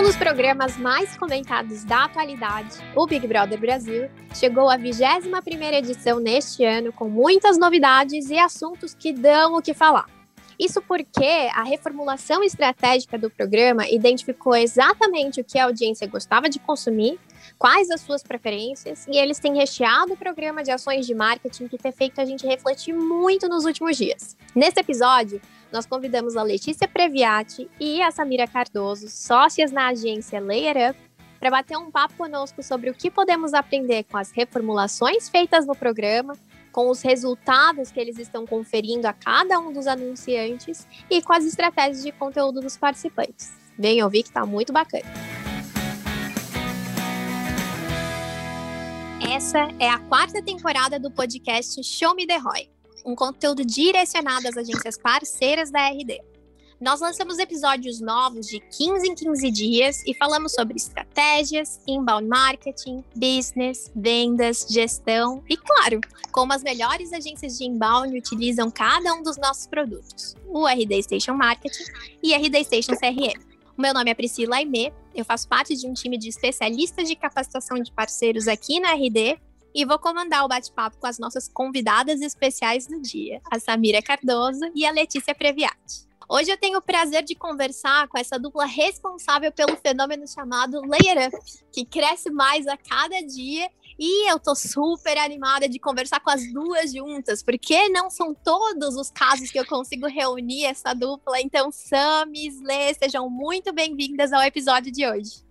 Um dos programas mais comentados da atualidade, o Big Brother Brasil, chegou à 21ª edição neste ano com muitas novidades e assuntos que dão o que falar. Isso porque a reformulação estratégica do programa identificou exatamente o que a audiência gostava de consumir, quais as suas preferências, e eles têm recheado o programa de ações de marketing que tem feito a gente refletir muito nos últimos dias. Nesse episódio, nós convidamos a Letícia Previati e a Samira Cardoso, sócias na agência Layer Up, para bater um papo conosco sobre o que podemos aprender com as reformulações feitas no programa, com os resultados que eles estão conferindo a cada um dos anunciantes e com as estratégias de conteúdo dos participantes. Vem ouvir que está muito bacana. Essa é a quarta temporada do podcast Show Me The Roy um conteúdo direcionado às agências parceiras da RD. Nós lançamos episódios novos de 15 em 15 dias e falamos sobre estratégias, inbound marketing, business, vendas, gestão e, claro, como as melhores agências de inbound utilizam cada um dos nossos produtos, o RD Station Marketing e RD Station CRM. O meu nome é Priscila Aimee, eu faço parte de um time de especialistas de capacitação de parceiros aqui na RD e vou comandar o bate-papo com as nossas convidadas especiais do dia, a Samira Cardoso e a Letícia Previati. Hoje eu tenho o prazer de conversar com essa dupla responsável pelo fenômeno chamado Layer Up, que cresce mais a cada dia e eu tô super animada de conversar com as duas juntas, porque não são todos os casos que eu consigo reunir essa dupla. Então, Sam e Slê, sejam muito bem-vindas ao episódio de hoje.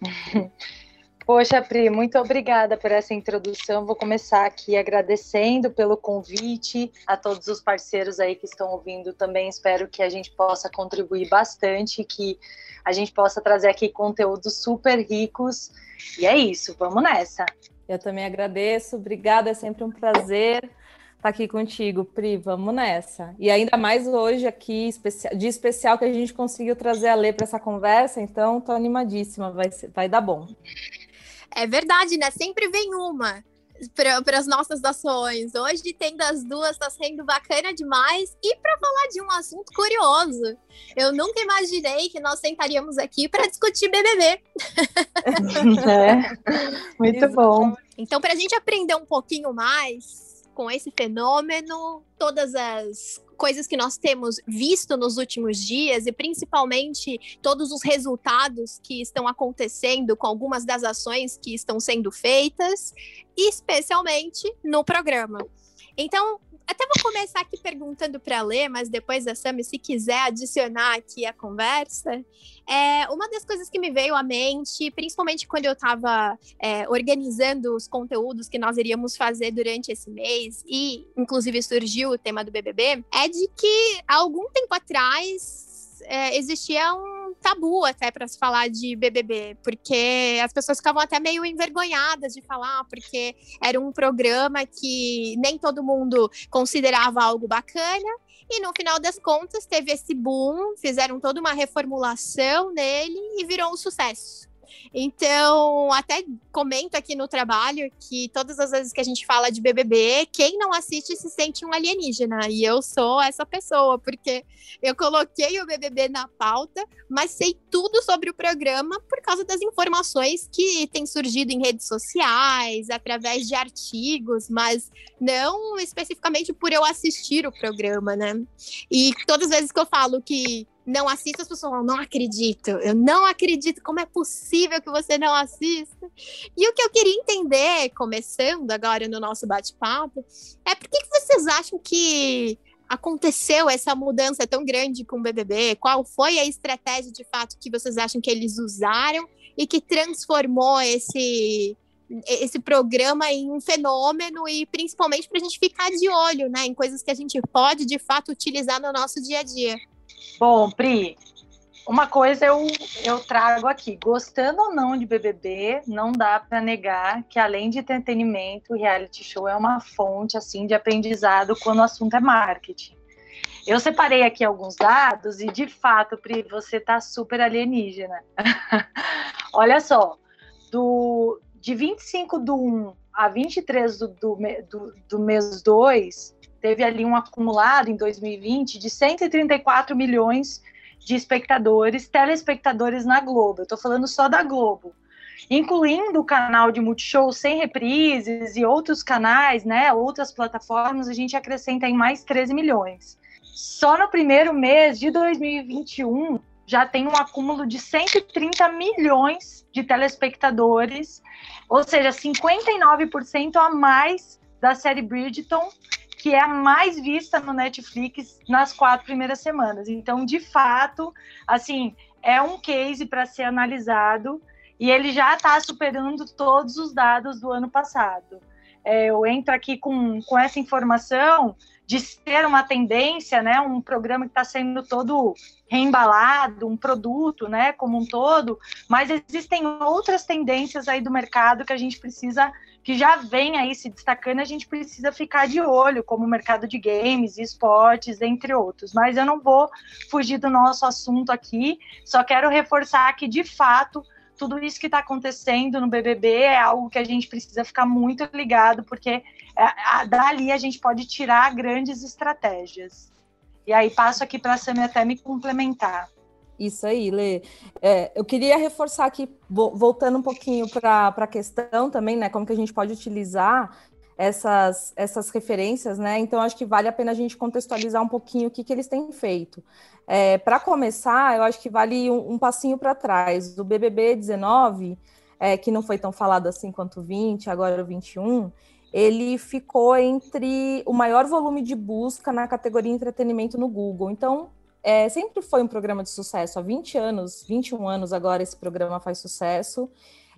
Poxa, Pri, muito obrigada por essa introdução. Vou começar aqui agradecendo pelo convite a todos os parceiros aí que estão ouvindo também. Espero que a gente possa contribuir bastante, que a gente possa trazer aqui conteúdos super ricos. E é isso, vamos nessa. Eu também agradeço, obrigada, é sempre um prazer estar aqui contigo, Pri, vamos nessa. E ainda mais hoje aqui, de especial, que a gente conseguiu trazer a Lê para essa conversa, então estou animadíssima, vai, vai dar bom. É verdade, né? Sempre vem uma para as nossas ações. Hoje, tendo as duas, está sendo bacana demais. E para falar de um assunto curioso, eu nunca imaginei que nós sentaríamos aqui para discutir BBB. É, muito bom. Então, para a gente aprender um pouquinho mais com esse fenômeno, todas as coisas que nós temos visto nos últimos dias e principalmente todos os resultados que estão acontecendo com algumas das ações que estão sendo feitas, especialmente no programa. Então, até vou começar aqui perguntando para ler, mas depois a Sami, se quiser adicionar aqui a conversa, é uma das coisas que me veio à mente, principalmente quando eu estava é, organizando os conteúdos que nós iríamos fazer durante esse mês, e inclusive surgiu o tema do BBB, é de que há algum tempo atrás é, existia um tabu até para se falar de BBB, porque as pessoas ficavam até meio envergonhadas de falar, porque era um programa que nem todo mundo considerava algo bacana. E no final das contas teve esse boom, fizeram toda uma reformulação nele e virou um sucesso. Então, até comento aqui no trabalho que todas as vezes que a gente fala de BBB, quem não assiste se sente um alienígena. E eu sou essa pessoa, porque eu coloquei o BBB na pauta, mas sei tudo sobre o programa por causa das informações que têm surgido em redes sociais, através de artigos, mas não especificamente por eu assistir o programa, né? E todas as vezes que eu falo que não assista, as pessoas falam, não acredito, eu não acredito, como é possível que você não assista? E o que eu queria entender, começando agora no nosso bate-papo, é por que, que vocês acham que aconteceu essa mudança tão grande com o BBB? Qual foi a estratégia de fato que vocês acham que eles usaram e que transformou esse esse programa em um fenômeno e principalmente para a gente ficar de olho, né, em coisas que a gente pode de fato utilizar no nosso dia a dia. Bom, Pri, uma coisa eu, eu trago aqui, gostando ou não de BBB, não dá para negar que além de entretenimento, o reality show é uma fonte assim de aprendizado quando o assunto é marketing. Eu separei aqui alguns dados e de fato, Pri, você tá super alienígena. Olha só, do de 25 do 1 a 23 do, do, do, do mês 2, teve ali um acumulado em 2020 de 134 milhões de espectadores, telespectadores na Globo. Eu tô falando só da Globo. Incluindo o canal de Multishow sem reprises e outros canais, né, outras plataformas, a gente acrescenta em mais 13 milhões. Só no primeiro mês de 2021, já tem um acúmulo de 130 milhões de telespectadores, ou seja, 59% a mais da série Bridgerton, que é a mais vista no Netflix nas quatro primeiras semanas. Então, de fato, assim, é um case para ser analisado e ele já está superando todos os dados do ano passado. É, eu entro aqui com, com essa informação de ser uma tendência, né, um programa que está sendo todo reembalado, um produto, né, como um todo, mas existem outras tendências aí do mercado que a gente precisa, que já vem aí se destacando, a gente precisa ficar de olho, como o mercado de games, esportes, entre outros. Mas eu não vou fugir do nosso assunto aqui, só quero reforçar que, de fato, tudo isso que está acontecendo no BBB é algo que a gente precisa ficar muito ligado, porque é, dali a gente pode tirar grandes estratégias. E aí passo aqui para a Samia até me complementar. Isso aí, Lê. É, eu queria reforçar aqui, voltando um pouquinho para a questão também, né? Como que a gente pode utilizar essas, essas referências, né? Então, acho que vale a pena a gente contextualizar um pouquinho o que, que eles têm feito. É, para começar, eu acho que vale um, um passinho para trás. Do BBB 19, é, que não foi tão falado assim quanto o 20, agora o 21, ele ficou entre o maior volume de busca na categoria entretenimento no Google. Então, é, sempre foi um programa de sucesso. Há 20 anos, 21 anos agora, esse programa faz sucesso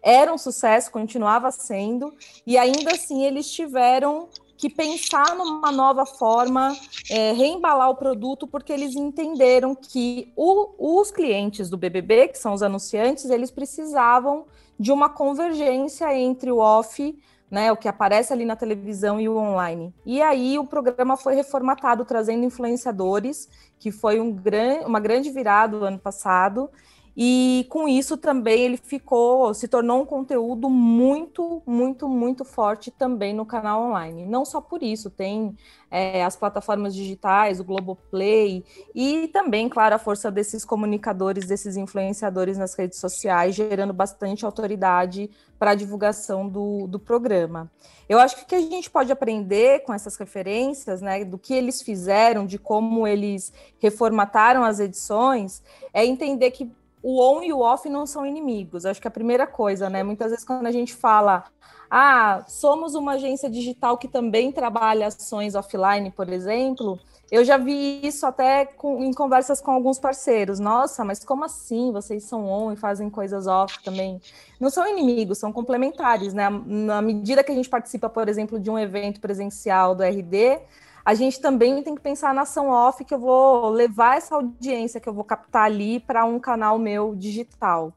era um sucesso, continuava sendo, e ainda assim eles tiveram que pensar numa nova forma, é, reembalar o produto, porque eles entenderam que o, os clientes do BBB, que são os anunciantes, eles precisavam de uma convergência entre o off, né, o que aparece ali na televisão e o online. E aí o programa foi reformatado, trazendo influenciadores, que foi um gran, uma grande virada ano passado, e com isso também ele ficou, se tornou um conteúdo muito, muito, muito forte também no canal online. Não só por isso, tem é, as plataformas digitais, o Globoplay, e também, claro, a força desses comunicadores, desses influenciadores nas redes sociais, gerando bastante autoridade para a divulgação do, do programa. Eu acho que o que a gente pode aprender com essas referências, né, do que eles fizeram, de como eles reformataram as edições, é entender que o on e o off não são inimigos. Acho que a primeira coisa, né? Muitas vezes quando a gente fala, ah, somos uma agência digital que também trabalha ações offline, por exemplo, eu já vi isso até com, em conversas com alguns parceiros. Nossa, mas como assim? Vocês são on e fazem coisas off também? Não são inimigos, são complementares, né? Na medida que a gente participa, por exemplo, de um evento presencial do RD, a gente também tem que pensar na ação off que eu vou levar essa audiência que eu vou captar ali para um canal meu digital.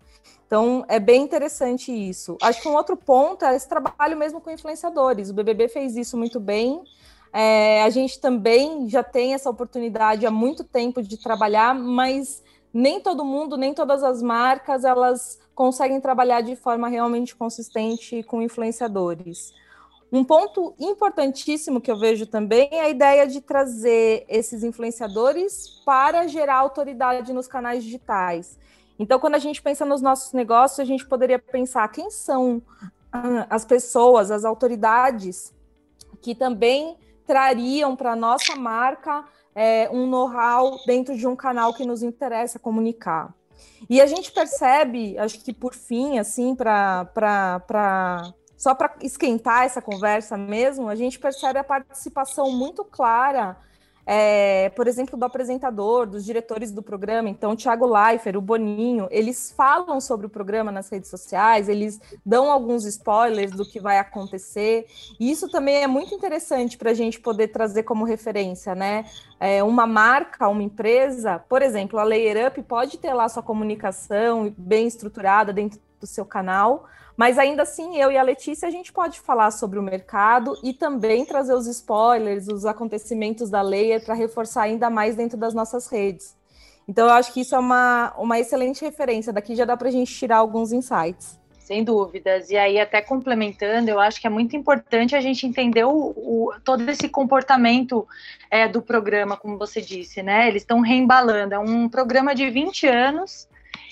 Então, é bem interessante isso. Acho que um outro ponto é esse trabalho mesmo com influenciadores. O BBB fez isso muito bem. É, a gente também já tem essa oportunidade há muito tempo de trabalhar, mas nem todo mundo, nem todas as marcas, elas conseguem trabalhar de forma realmente consistente com influenciadores. Um ponto importantíssimo que eu vejo também é a ideia de trazer esses influenciadores para gerar autoridade nos canais digitais. Então, quando a gente pensa nos nossos negócios, a gente poderia pensar quem são ah, as pessoas, as autoridades que também trariam para a nossa marca é, um know-how dentro de um canal que nos interessa comunicar. E a gente percebe, acho que por fim, assim, para só para esquentar essa conversa mesmo, a gente percebe a participação muito clara, é, por exemplo, do apresentador, dos diretores do programa. Então, o Thiago Leifert, o Boninho, eles falam sobre o programa nas redes sociais, eles dão alguns spoilers do que vai acontecer. E isso também é muito interessante para a gente poder trazer como referência, né? É, uma marca, uma empresa, por exemplo, a Layer Up pode ter lá sua comunicação bem estruturada dentro do seu canal, mas ainda assim, eu e a Letícia, a gente pode falar sobre o mercado e também trazer os spoilers, os acontecimentos da lei para reforçar ainda mais dentro das nossas redes. Então, eu acho que isso é uma, uma excelente referência. Daqui já dá para a gente tirar alguns insights. Sem dúvidas. E aí, até complementando, eu acho que é muito importante a gente entender o, o todo esse comportamento é, do programa, como você disse, né? Eles estão reembalando. É um programa de 20 anos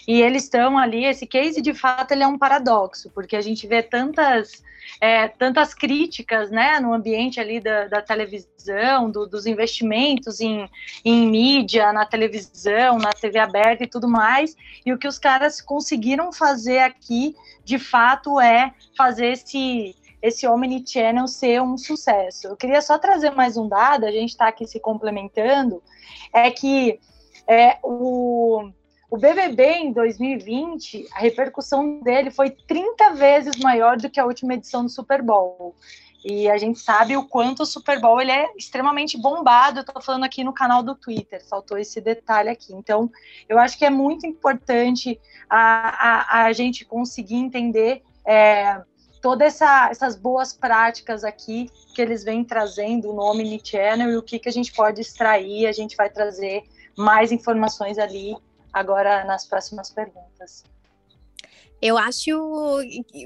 e eles estão ali. Esse case, de fato, ele é um paradoxo, porque a gente vê tantas é, tantas críticas né, no ambiente ali da, da televisão, do, dos investimentos em, em mídia, na televisão, na TV aberta e tudo mais, e o que os caras conseguiram fazer aqui, de fato, é fazer esse esse Omnichannel ser um sucesso. Eu queria só trazer mais um dado, a gente está aqui se complementando, é que é, o, o BBB em 2020, a repercussão dele foi 30 vezes maior do que a última edição do Super Bowl. E a gente sabe o quanto o Super Bowl ele é extremamente bombado. Eu estou falando aqui no canal do Twitter, faltou esse detalhe aqui. Então, eu acho que é muito importante a, a, a gente conseguir entender é, todas essa, essas boas práticas aqui que eles vêm trazendo no Omnichannel e o que, que a gente pode extrair. A gente vai trazer mais informações ali agora nas próximas perguntas. Eu acho,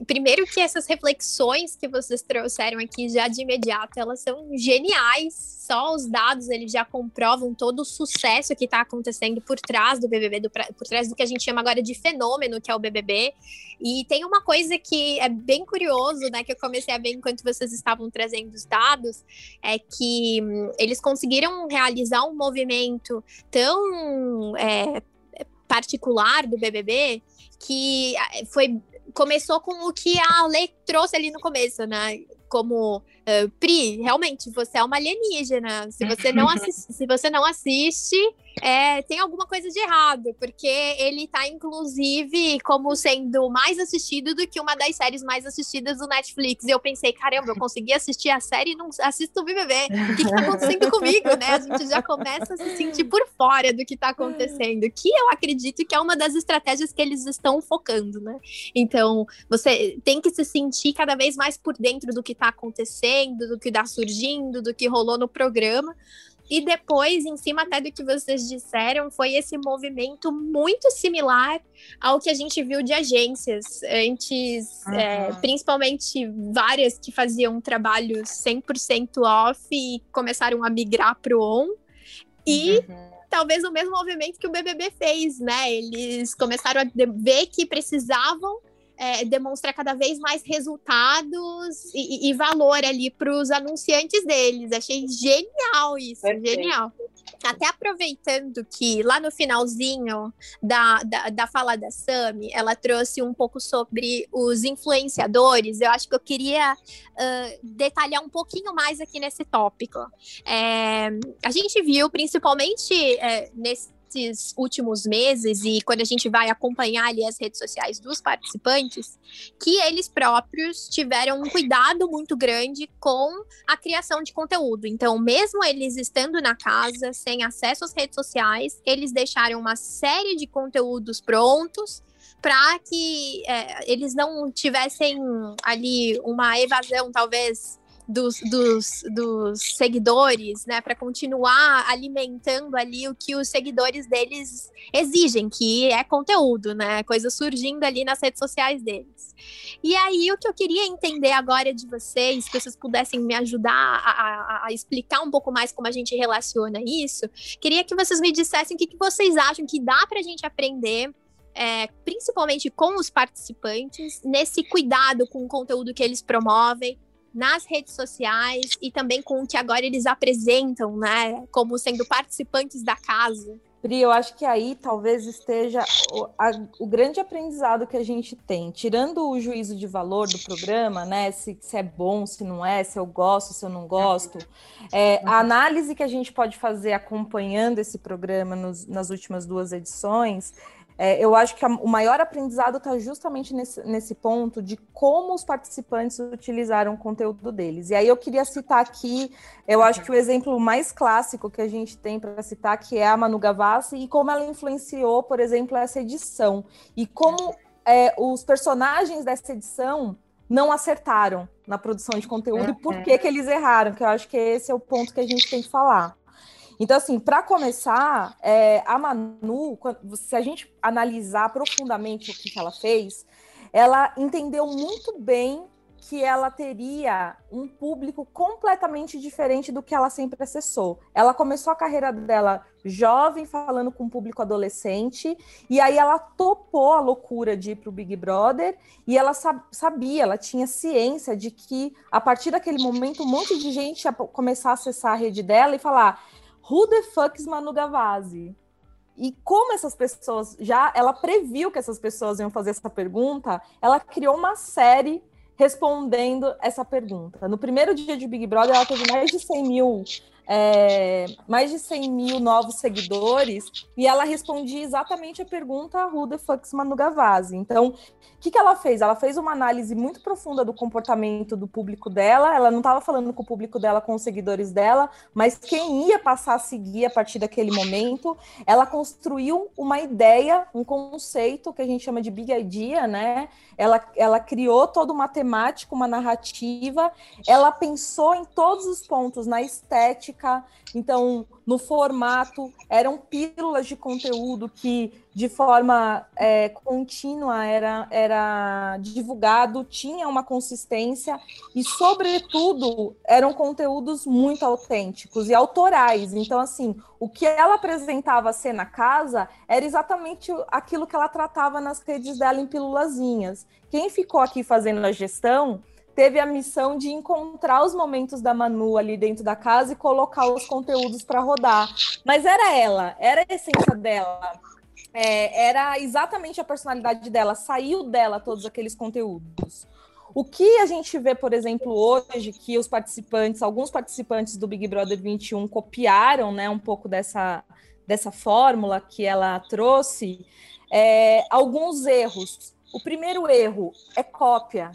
primeiro que essas reflexões que vocês trouxeram aqui já de imediato, elas são geniais. Só os dados eles já comprovam todo o sucesso que está acontecendo por trás do BBB, do, por trás do que a gente chama agora de fenômeno, que é o BBB. E tem uma coisa que é bem curioso, né, que eu comecei a ver enquanto vocês estavam trazendo os dados, é que hum, eles conseguiram realizar um movimento tão é, particular do BBB que ah, foi começou com o que a Lei trouxe ali no começo, né? Como uh, Pri, realmente você é uma alienígena. Se você não assiste, se você não assiste, é, tem alguma coisa de errado, porque ele tá, inclusive, como sendo mais assistido do que uma das séries mais assistidas do Netflix. E eu pensei, caramba, eu consegui assistir a série e não assisto o BBB. O que, que tá acontecendo comigo, né? A gente já começa a se sentir por fora do que tá acontecendo, que eu acredito que é uma das estratégias que eles estão focando, né? Então, você tem que se sentir cada vez mais por dentro do que tá acontecendo, do que tá surgindo, do que rolou no programa e depois, em cima até do que vocês disseram, foi esse movimento muito similar ao que a gente viu de agências antes, uhum. é, principalmente várias que faziam trabalhos 100% off e começaram a migrar para o on. E uhum. talvez o mesmo movimento que o BBB fez, né? Eles começaram a ver que precisavam é, demonstrar cada vez mais resultados e, e valor ali para os anunciantes deles. Achei genial isso, Perfeito. genial. Até aproveitando que lá no finalzinho da, da, da fala da Sami, ela trouxe um pouco sobre os influenciadores, eu acho que eu queria uh, detalhar um pouquinho mais aqui nesse tópico. É, a gente viu, principalmente é, nesse nesses últimos meses e quando a gente vai acompanhar ali as redes sociais dos participantes, que eles próprios tiveram um cuidado muito grande com a criação de conteúdo. Então, mesmo eles estando na casa, sem acesso às redes sociais, eles deixaram uma série de conteúdos prontos para que é, eles não tivessem ali uma evasão, talvez, dos, dos, dos seguidores, né, para continuar alimentando ali o que os seguidores deles exigem, que é conteúdo, né, coisa surgindo ali nas redes sociais deles. E aí o que eu queria entender agora de vocês, que vocês pudessem me ajudar a, a, a explicar um pouco mais como a gente relaciona isso, queria que vocês me dissessem o que, que vocês acham que dá para a gente aprender é, principalmente com os participantes, nesse cuidado com o conteúdo que eles promovem, nas redes sociais e também com o que agora eles apresentam, né, como sendo participantes da casa. Pri, eu acho que aí talvez esteja o, a, o, grande aprendizado que a gente tem, tirando o juízo de valor do programa, né? Se, se é bom, se não é, se eu gosto, se eu não gosto. É, a análise que a gente pode fazer acompanhando esse programa nos, nas últimas duas edições é, eu acho que a, o maior aprendizado está justamente nesse, nesse ponto de como os participantes utilizaram o conteúdo deles. E aí eu queria citar aqui, eu acho que o exemplo mais clássico que a gente tem para citar, que é a Manu Gavassi, e como ela influenciou, por exemplo, essa edição. E como é, os personagens dessa edição não acertaram na produção de conteúdo e por que, que eles erraram, que eu acho que esse é o ponto que a gente tem que falar. Então, assim, para começar, é, a Manu, se a gente analisar profundamente o que, ela fez, ela entendeu muito bem que ela teria um público completamente diferente do que ela sempre acessou. Ela começou a carreira dela jovem, falando com o público adolescente, e aí ela topou a loucura de ir para o Big Brother, e ela sabia, ela tinha ciência de que a partir daquele momento um monte de gente ia começar a acessar a rede dela e falar: Who the fuck is Manu Gavazzi? E como essas pessoas já, ela previu que essas pessoas iam fazer essa pergunta, ela criou uma série respondendo essa pergunta. No primeiro dia de Big Brother, ela teve mais de 100 mil é, mais de 100 mil novos seguidores, e ela respondia exatamente a pergunta Who the fuck's Manu Gavazzi? Então, o que, que ela fez? Ela fez uma análise muito profunda do comportamento do público dela, ela não estava falando com o público dela, com os seguidores dela, mas quem ia passar a seguir a partir daquele momento, ela construiu uma ideia, um conceito que a gente chama de Big Idea, né? Ela, ela criou toda uma temática, uma narrativa, ela pensou em todos os pontos, na estética, então, no formato, eram pílulas de conteúdo que, de forma é, contínua, era, era divulgado, tinha uma consistência e, sobretudo, eram conteúdos muito autênticos e autorais. Então, assim, o que ela apresentava ser na casa era exatamente aquilo que ela tratava nas redes dela em pílulazinhas. Quem ficou aqui fazendo a gestão teve a missão de encontrar os momentos da Manu ali dentro da casa e colocar os conteúdos para rodar. Mas era ela, era a essência dela. É, era exatamente a personalidade dela, saiu dela todos aqueles conteúdos. O que a gente vê, por exemplo, hoje, que os participantes, alguns participantes do Big Brother 21 copiaram né, um pouco dessa, dessa fórmula que ela trouxe, é, alguns erros. O primeiro erro é cópia.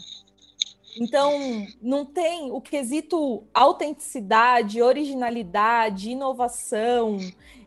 Então, não tem o quesito autenticidade, originalidade, inovação,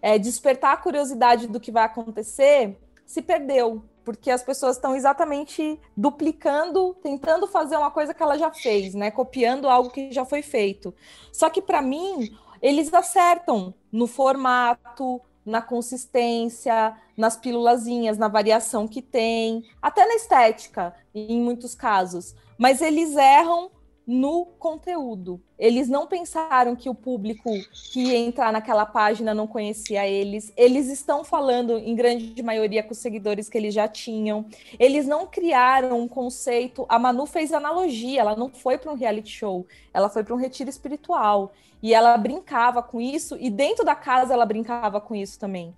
é, despertar a curiosidade do que vai acontecer, se perdeu, porque as pessoas estão exatamente duplicando, tentando fazer uma coisa que ela já fez, né? Copiando algo que já foi feito. Só que para mim, eles acertam no formato, na consistência, nas pílulazinhas, na variação que tem, até na estética, em muitos casos mas eles erram no conteúdo. Eles não pensaram que o público que ia entrar naquela página não conhecia eles. Eles estão falando, em grande maioria, com os seguidores que eles já tinham. Eles não criaram um conceito. A Manu fez analogia, ela não foi para um reality show, ela foi para um retiro espiritual. E ela brincava com isso, e dentro da casa ela brincava com isso também.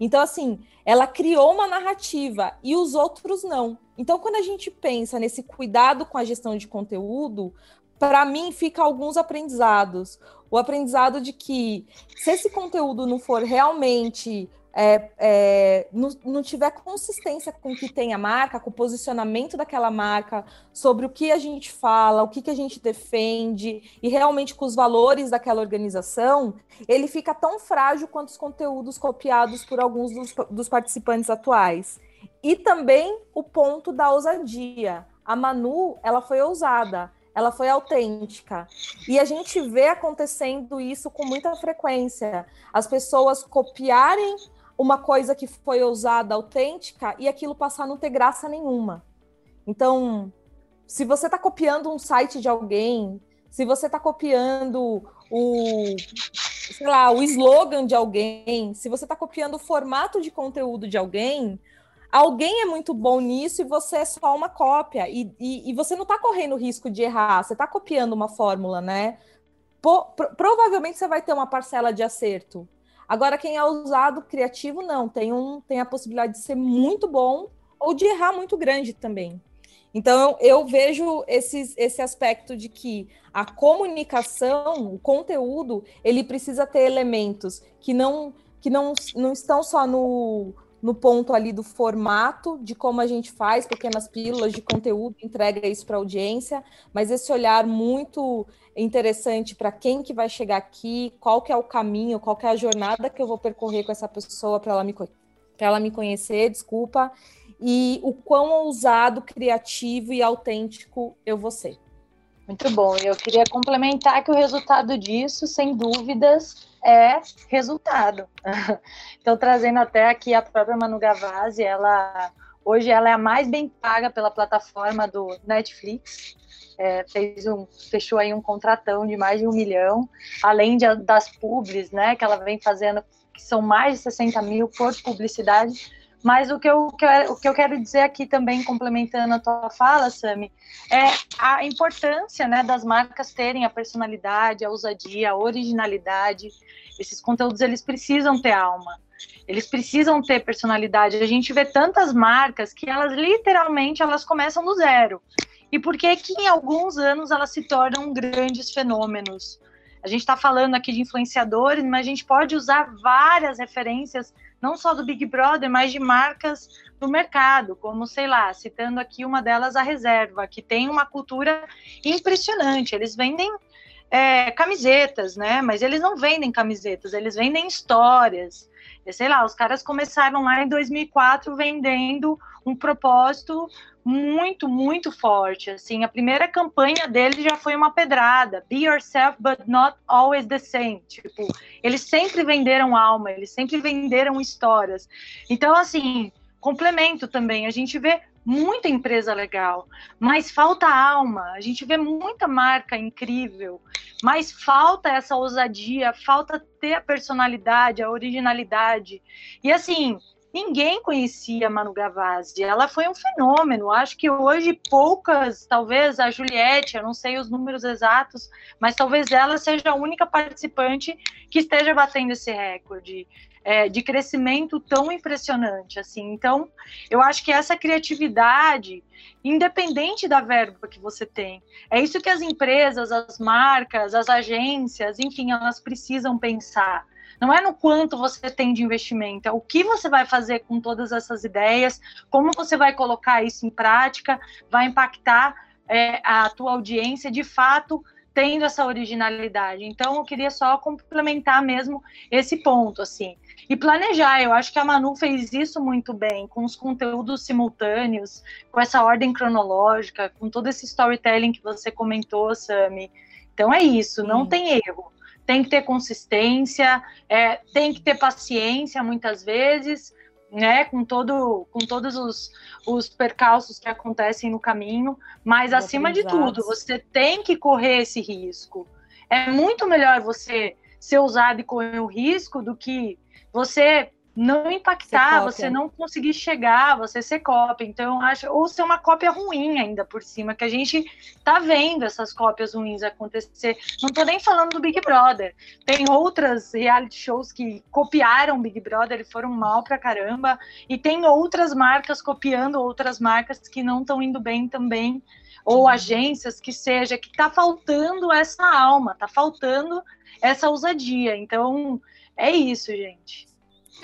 Então, assim, ela criou uma narrativa e os outros não. Então, quando a gente pensa nesse cuidado com a gestão de conteúdo, para mim fica alguns aprendizados. O aprendizado de que se esse conteúdo não for realmente é, é, não, não, tiver consistência com o que tem a marca, com o posicionamento daquela marca, sobre o que a gente fala, o que, que a gente defende, e realmente com os valores daquela organização, ele fica tão frágil quanto os conteúdos copiados por alguns dos, dos participantes atuais. E também o ponto da ousadia. A Manu, ela foi ousada, ela foi autêntica. E a gente vê acontecendo isso com muita frequência. As pessoas copiarem uma coisa que foi ousada, autêntica, e aquilo passar a não ter graça nenhuma. Então, se você está copiando um site de alguém, se você está copiando o, sei lá, o slogan de alguém, se você está copiando o formato de conteúdo de alguém, alguém é muito bom nisso e você é só uma cópia. E, e, e você não está correndo risco de errar, você está copiando uma fórmula, né? Pro, provavelmente você vai ter uma parcela de acerto, Agora, quem é usado criativo, não, tem, um, tem a possibilidade de ser muito bom ou de errar muito grande também. Então, eu vejo esses, esse aspecto de que a comunicação, o conteúdo, ele precisa ter elementos que não, que não, não estão só no, no ponto ali do formato, de como a gente faz pequenas pílulas de conteúdo, entrega isso para a audiência, mas esse olhar muito interessante para quem que vai chegar aqui, qual que é o caminho, qual que é a jornada que eu vou percorrer com essa pessoa para ela me para ela me conhecer, desculpa, e o quão ousado, criativo e autêntico eu vou ser. Muito bom. Eu queria complementar que o resultado disso, sem dúvidas, é resultado. então, trazendo até aqui a própria Manu Gavazzi, ela Hoje ela é a mais bem paga pela plataforma do Netflix. É, fez um, fechou aí um contratão de mais de um milhão, além de, das publis, né, que ela vem fazendo, que são mais de 60 mil por publicidade. Mas o que, eu, o que eu quero dizer aqui também, complementando a tua fala, Sami, é a importância né, das marcas terem a personalidade, a ousadia, a originalidade. Esses conteúdos, eles precisam ter alma. Eles precisam ter personalidade. A gente vê tantas marcas que elas literalmente elas começam do zero. E por que que em alguns anos elas se tornam grandes fenômenos? A gente está falando aqui de influenciadores, mas a gente pode usar várias referências, não só do Big Brother, mas de marcas do mercado, como, sei lá, citando aqui uma delas, a Reserva, que tem uma cultura impressionante. Eles vendem é, camisetas, né? Mas eles não vendem camisetas, eles vendem histórias. Sei lá, os caras começaram lá em 2004 vendendo um propósito muito, muito forte. Assim, a primeira campanha dele já foi uma pedrada. Be yourself, but not always the same. Tipo, eles sempre venderam alma, eles sempre venderam histórias. Então, assim, complemento também. A gente vê muita empresa legal, mas falta alma. A gente vê muita marca incrível, mas falta essa ousadia, falta ter a personalidade, a originalidade. E assim, ninguém conhecia Manu Gavazzi. Ela foi um fenômeno. Acho que hoje poucas, talvez a Juliette, eu não sei os números exatos, mas talvez ela seja a única participante que esteja batendo esse recorde. É, de crescimento tão impressionante assim. Então, eu acho que essa criatividade, independente da verba que você tem, é isso que as empresas, as marcas, as agências, enfim, elas precisam pensar. Não é no quanto você tem de investimento, é o que você vai fazer com todas essas ideias, como você vai colocar isso em prática, vai impactar é, a tua audiência de fato tendo essa originalidade. Então, eu queria só complementar mesmo esse ponto, assim. E planejar, eu acho que a Manu fez isso muito bem, com os conteúdos simultâneos, com essa ordem cronológica, com todo esse storytelling que você comentou, Sami. Então é isso, não tem erro tem que ter consistência, é, tem que ter paciência muitas vezes, né, com, todo, com todos os, os percalços que acontecem no caminho, mas acima de tudo, você tem que correr esse risco. É muito melhor você ser ousado e correr o risco do que você não impactar, você não conseguir chegar, você ser cópia. Então, eu acho, ou ser uma cópia ruim ainda por cima, que a gente tá vendo essas cópias ruins acontecer. Não tô nem falando do Big Brother. Tem outras reality shows que copiaram Big Brother e foram mal pra caramba, e tem outras marcas copiando outras marcas que não estão indo bem também, ou uhum. agências que seja, que tá faltando essa alma, tá faltando essa ousadia. Então, é isso, gente.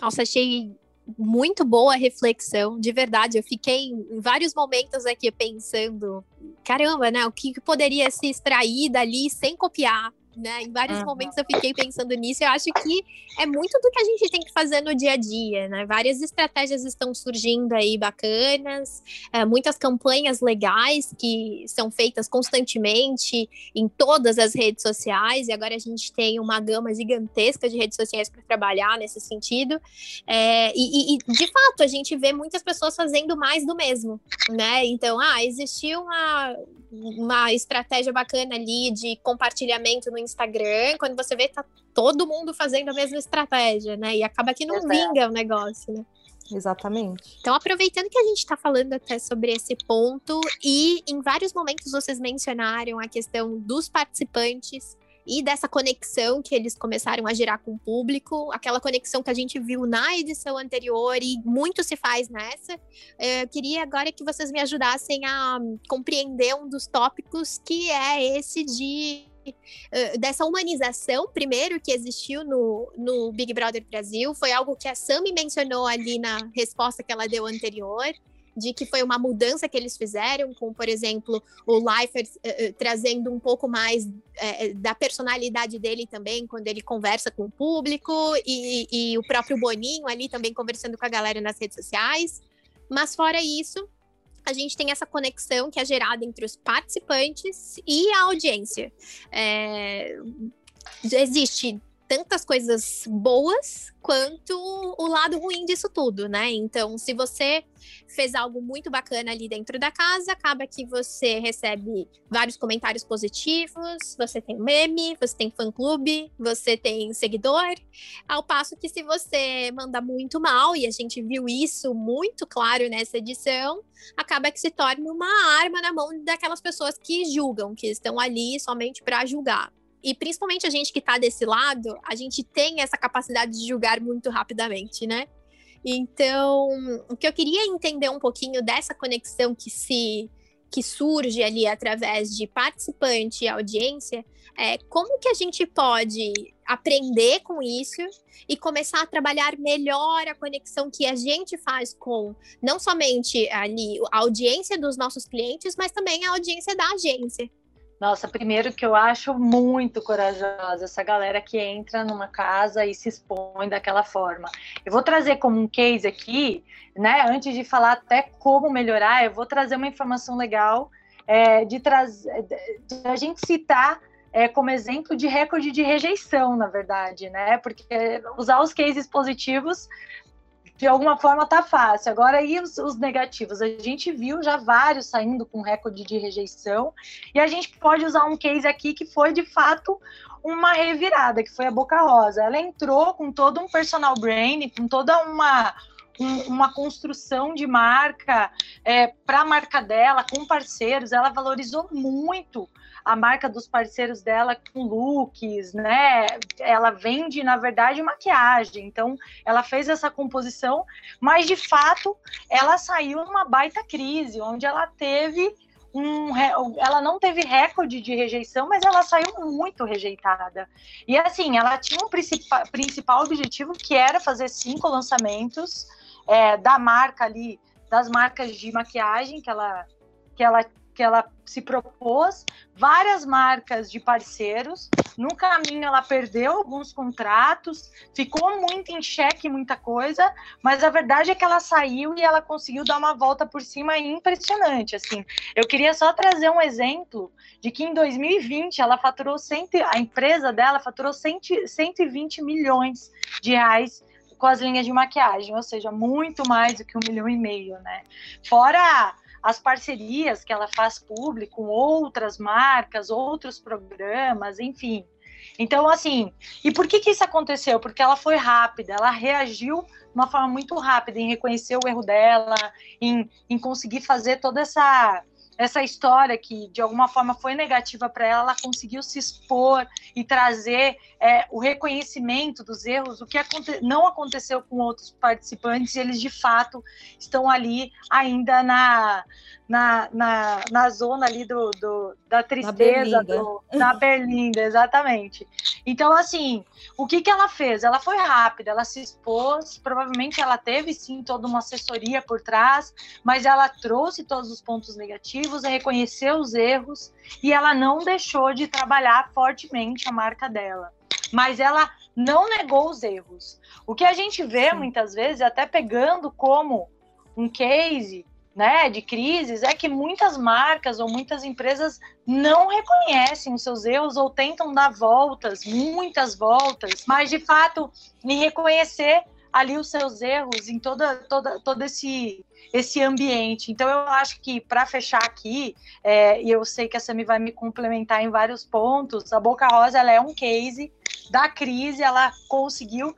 Nossa, achei muito boa reflexão, de verdade. Eu fiquei em vários momentos aqui pensando, caramba, né? O que poderia se extrair dali sem copiar? Né? Em vários uhum. momentos eu fiquei pensando nisso. Eu acho que é muito do que a gente tem que fazer no dia a dia, né? Várias estratégias estão surgindo aí bacanas, é, muitas campanhas legais que são feitas constantemente em todas as redes sociais, e agora a gente tem uma gama gigantesca de redes sociais para trabalhar nesse sentido. É, e, e, de fato, a gente vê muitas pessoas fazendo mais do mesmo, né? Então, ah, existiu uma, uma estratégia bacana ali de compartilhamento no Instagram, quando você vê, tá todo mundo fazendo a mesma estratégia, né? E acaba que não Exato. vinga o negócio, né? Exatamente. Então, aproveitando que a gente está falando até sobre esse ponto, e em vários momentos vocês mencionaram a questão dos participantes e dessa conexão que eles começaram a gerar com o público, aquela conexão que a gente viu na edição anterior e muito se faz nessa. Eu queria agora que vocês me ajudassem a compreender um dos tópicos que é esse de dessa humanização, primeiro, que existiu no, no Big Brother Brasil, foi algo que a Sami mencionou ali na resposta que ela deu anterior, de que foi uma mudança que eles fizeram, com, por exemplo, o Leifert uh, trazendo um pouco mais uh, da personalidade dele também, quando ele conversa com o público, e, e o próprio Boninho ali também conversando com a galera nas redes sociais. Mas fora isso, a gente tem essa conexão que é gerada entre os participantes e a audiência. É, existe tantas coisas boas quanto o lado ruim disso tudo, né? Então, se você fez algo muito bacana ali dentro da casa, acaba que você recebe vários comentários positivos, você tem meme, você tem fã-clube, você tem seguidor, ao passo que se você manda muito mal, e a gente viu isso muito claro nessa edição, acaba que se torna uma arma na mão daquelas pessoas que julgam, que estão ali somente para julgar e principalmente a gente que está desse lado, a gente tem essa capacidade de julgar muito rapidamente, né? Então, o que eu queria entender um pouquinho dessa conexão que se que surge ali através de participante e audiência, é como que a gente pode aprender com isso e começar a trabalhar melhor a conexão que a gente faz com não somente ali a audiência dos nossos clientes, mas também a audiência da agência. Nossa, primeiro que eu acho muito corajosa essa galera que entra numa casa e se expõe daquela forma. Eu vou trazer como um case aqui, né? Antes de falar até como melhorar, eu vou trazer uma informação legal é, de trazer, a gente citar é, como exemplo de recorde de rejeição, na verdade, né? Porque usar os cases positivos de alguma forma tá fácil. Agora, e os, os, negativos? A gente viu já vários saindo com recorde de rejeição, e a gente pode usar um case aqui que foi de fato uma revirada, que foi a Boca Rosa. Ela entrou com todo um personal brand, com toda uma. uma construção de marca é, para a marca dela, com parceiros, ela valorizou muito a marca dos parceiros dela com looks, né? Ela vende, na verdade, maquiagem. Então, ela fez essa composição, mas de fato, ela saiu numa baita crise, onde ela teve um, ela não teve recorde de rejeição, mas ela saiu muito rejeitada. E assim, ela tinha um principal, principal objetivo que era fazer cinco lançamentos é, da marca ali, das marcas de maquiagem que ela, que ela que ela se propôs, várias marcas de parceiros. No caminho, ela perdeu alguns contratos, ficou muito em xeque muita coisa, mas a verdade é que ela saiu e ela conseguiu dar uma volta por cima impressionante. Assim, eu queria só trazer um exemplo de que em 2020 ela faturou cento, a empresa dela faturou cento, 120 milhões de reais com as linhas de maquiagem, ou seja, muito mais do que um milhão e meio, né? Fora as parcerias que ela faz público com outras marcas, outros programas, enfim. Então, assim, e por que, que isso aconteceu? Porque ela foi rápida, ela reagiu de uma forma muito rápida em reconhecer o erro dela, em, em conseguir fazer toda essa essa história que de alguma forma foi negativa para ela, ela conseguiu se expor e trazer é, o reconhecimento dos erros, o que aconte não aconteceu com outros participantes, eles de fato estão ali ainda na, na, na, na zona ali do, do da tristeza, na Berlinda, exatamente. Então, assim, o que, que ela fez? Ela foi rápida, ela se expôs, provavelmente ela teve sim toda uma assessoria por trás, mas ela trouxe todos os pontos negativos, reconheceu os erros e ela não deixou de trabalhar fortemente a marca dela mas ela não negou os erros. O que a gente vê Sim. muitas vezes, até pegando como um case né, de crises, é que muitas marcas ou muitas empresas não reconhecem os seus erros ou tentam dar voltas, muitas voltas, mas de fato me reconhecer ali os seus erros em toda, toda, todo esse, esse ambiente. Então, eu acho que, para fechar aqui, é, e eu sei que a Sami vai me complementar em vários pontos, a Boca Rosa ela é um case da crise, ela conseguiu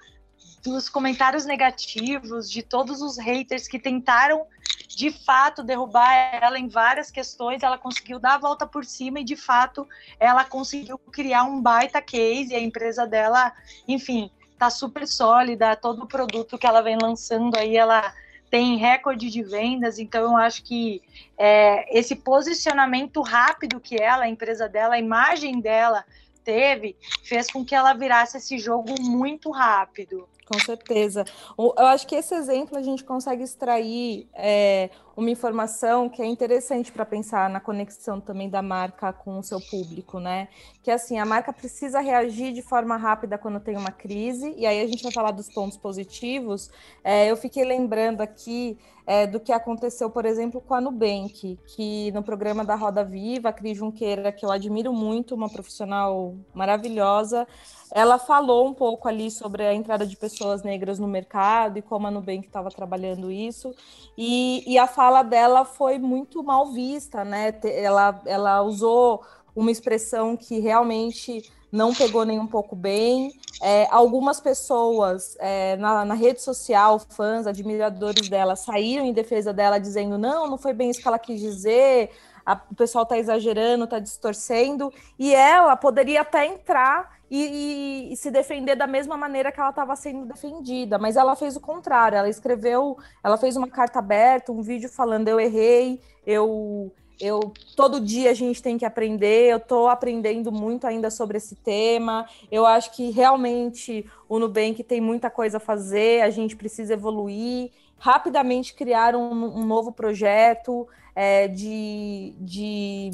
dos comentários negativos, de todos os haters que tentaram de fato derrubar ela em várias questões, ela conseguiu dar a volta por cima e de fato ela conseguiu criar um baita case, e a empresa dela, enfim, tá super sólida, todo o produto que ela vem lançando aí, ela tem recorde de vendas, então eu acho que é, esse posicionamento rápido que ela, a empresa dela, a imagem dela teve, fez com que ela virasse esse jogo muito rápido. Com certeza. Eu acho que esse exemplo a gente consegue extrair é, uma informação que é interessante para pensar na conexão também da marca com o seu público, né? Que assim, a marca precisa reagir de forma rápida quando tem uma crise, e aí a gente vai falar dos pontos positivos. É, eu fiquei lembrando aqui é, do que aconteceu, por exemplo, com a Nubank, que no programa da Roda Viva, a Cris Junqueira, que eu admiro muito, uma profissional maravilhosa, ela falou um pouco ali sobre a entrada de pessoas negras no mercado e como a Nubank estava trabalhando isso. E, e, a fala dela foi muito mal vista, né? Ela, ela usou uma expressão que realmente não pegou nem um pouco bem. É, algumas pessoas é, na, na, rede social, fãs, admiradores dela, saíram em defesa dela, dizendo: não, não foi bem isso que ela quis dizer, a, o pessoal está exagerando, está distorcendo. E ela poderia até entrar e, e, e, se defender da mesma maneira que ela estava sendo defendida, mas ela fez o contrário. Ela escreveu, ela fez uma carta aberta, um vídeo falando: eu errei, eu eu todo dia a gente tem que aprender. Eu estou aprendendo muito ainda sobre esse tema. Eu acho que realmente o Nubank tem muita coisa a fazer. A gente precisa evoluir rapidamente criar um, um novo projeto é, de, de,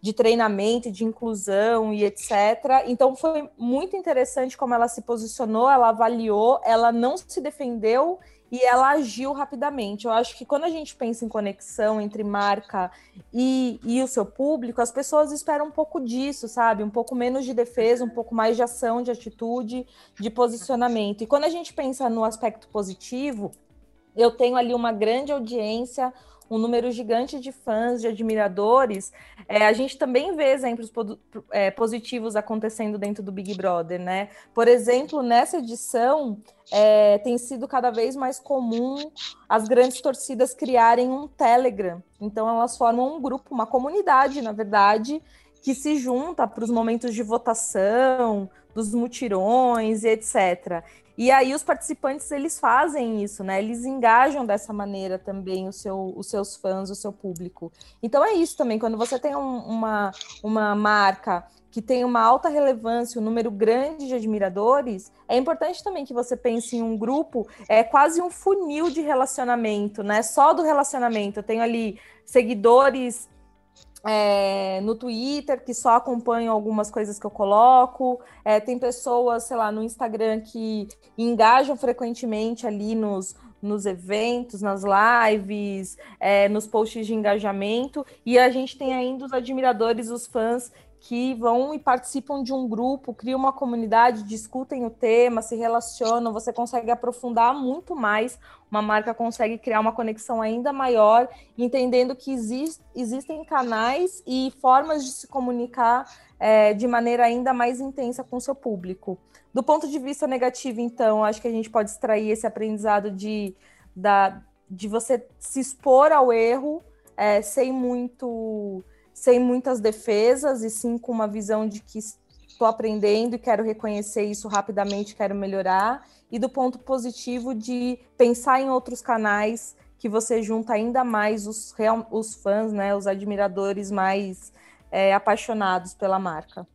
de treinamento, de inclusão e etc. Então foi muito interessante como ela se posicionou, ela avaliou, ela não se defendeu e ela agiu rapidamente. Eu acho que quando a gente pensa em conexão entre marca e, e o seu público, as pessoas esperam um pouco disso, sabe? Um pouco menos de defesa, um pouco mais de ação, de atitude, de posicionamento. E quando a gente pensa no aspecto positivo, eu tenho ali uma grande audiência, um número gigante de fãs, de admiradores, é, a gente também vê exemplos é, positivos acontecendo dentro do Big Brother, né? Por exemplo, nessa edição, é, tem sido cada vez mais comum as grandes torcidas criarem um Telegram. Então, elas formam um grupo, uma comunidade, na verdade, que se junta para os momentos de votação, dos mutirões e etc. E aí os participantes eles fazem isso, né? Eles engajam dessa maneira também seu, os seus fãs, o seu público. Então é isso também, quando você tem um, uma, uma marca que tem uma alta relevância, um número grande de admiradores, é importante também que você pense em um grupo, é quase um funil de relacionamento, né? Só do relacionamento. Eu tenho ali seguidores é, no Twitter que só acompanham algumas coisas que eu coloco. É, tem pessoas, sei lá, no Instagram que engajam frequentemente ali nos, nos eventos, nas lives, é, nos posts de engajamento. E a gente tem ainda os admiradores, os fãs que vão e participam de um grupo, criam uma comunidade, discutem o tema, se relacionam, você consegue aprofundar muito mais, uma marca consegue criar uma conexão ainda maior, entendendo que exist, existem canais e formas de se comunicar é, de maneira ainda mais intensa com o seu público. Do ponto de vista negativo, então, acho que a gente pode extrair esse aprendizado de, da, de você se expor ao erro é, sem muito sem muitas defesas e sim com uma visão de que estou aprendendo e quero reconhecer isso rapidamente, quero melhorar, e do ponto positivo de pensar em outros canais que você junta ainda mais os, os fãs, né, os admiradores mais é, apaixonados pela marca.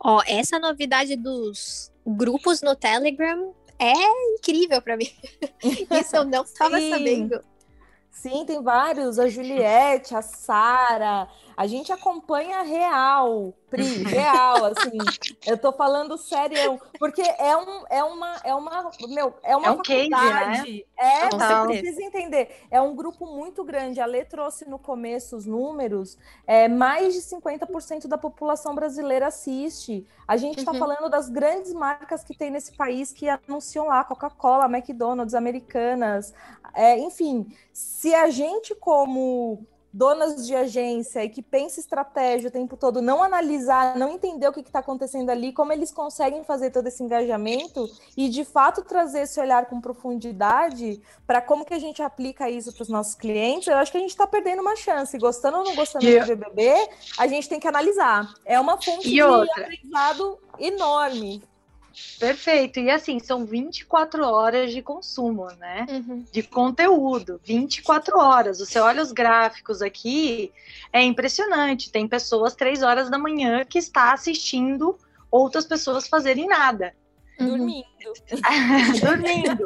Ó, oh, essa novidade dos grupos no Telegram é incrível para mim. Isso eu não estava sabendo. Sim, tem vários, a Juliette, a Sara, a gente acompanha real, Pri, real, assim. eu tô falando sério, porque é, um, é uma, é uma, meu, é uma é um faculdade. Case, né? É, Total. você precisa entender. É um grupo muito grande. A Lê trouxe no começo os números. É, mais de 50% da população brasileira assiste. A gente está uhum. falando das grandes marcas que tem nesse país que anunciam lá, Coca-Cola, McDonald's, Americanas. É, enfim, se a gente, como donas de agência e que pensa estratégia o tempo todo, não analisar, não entender o que está acontecendo ali, como eles conseguem fazer todo esse engajamento e de fato trazer esse olhar com profundidade para como que a gente aplica isso para os nossos clientes, eu acho que a gente está perdendo uma chance. Gostando ou não gostando e do BBB, a gente tem que analisar. É uma fonte de outra? aprendizado enorme. Perfeito. E assim, são 24 horas de consumo, né? Uhum. De conteúdo. 24 horas. Você olha os gráficos aqui, é impressionante. Tem pessoas três horas da manhã que está assistindo outras pessoas fazerem nada. Uhum. Dormindo. Dormindo.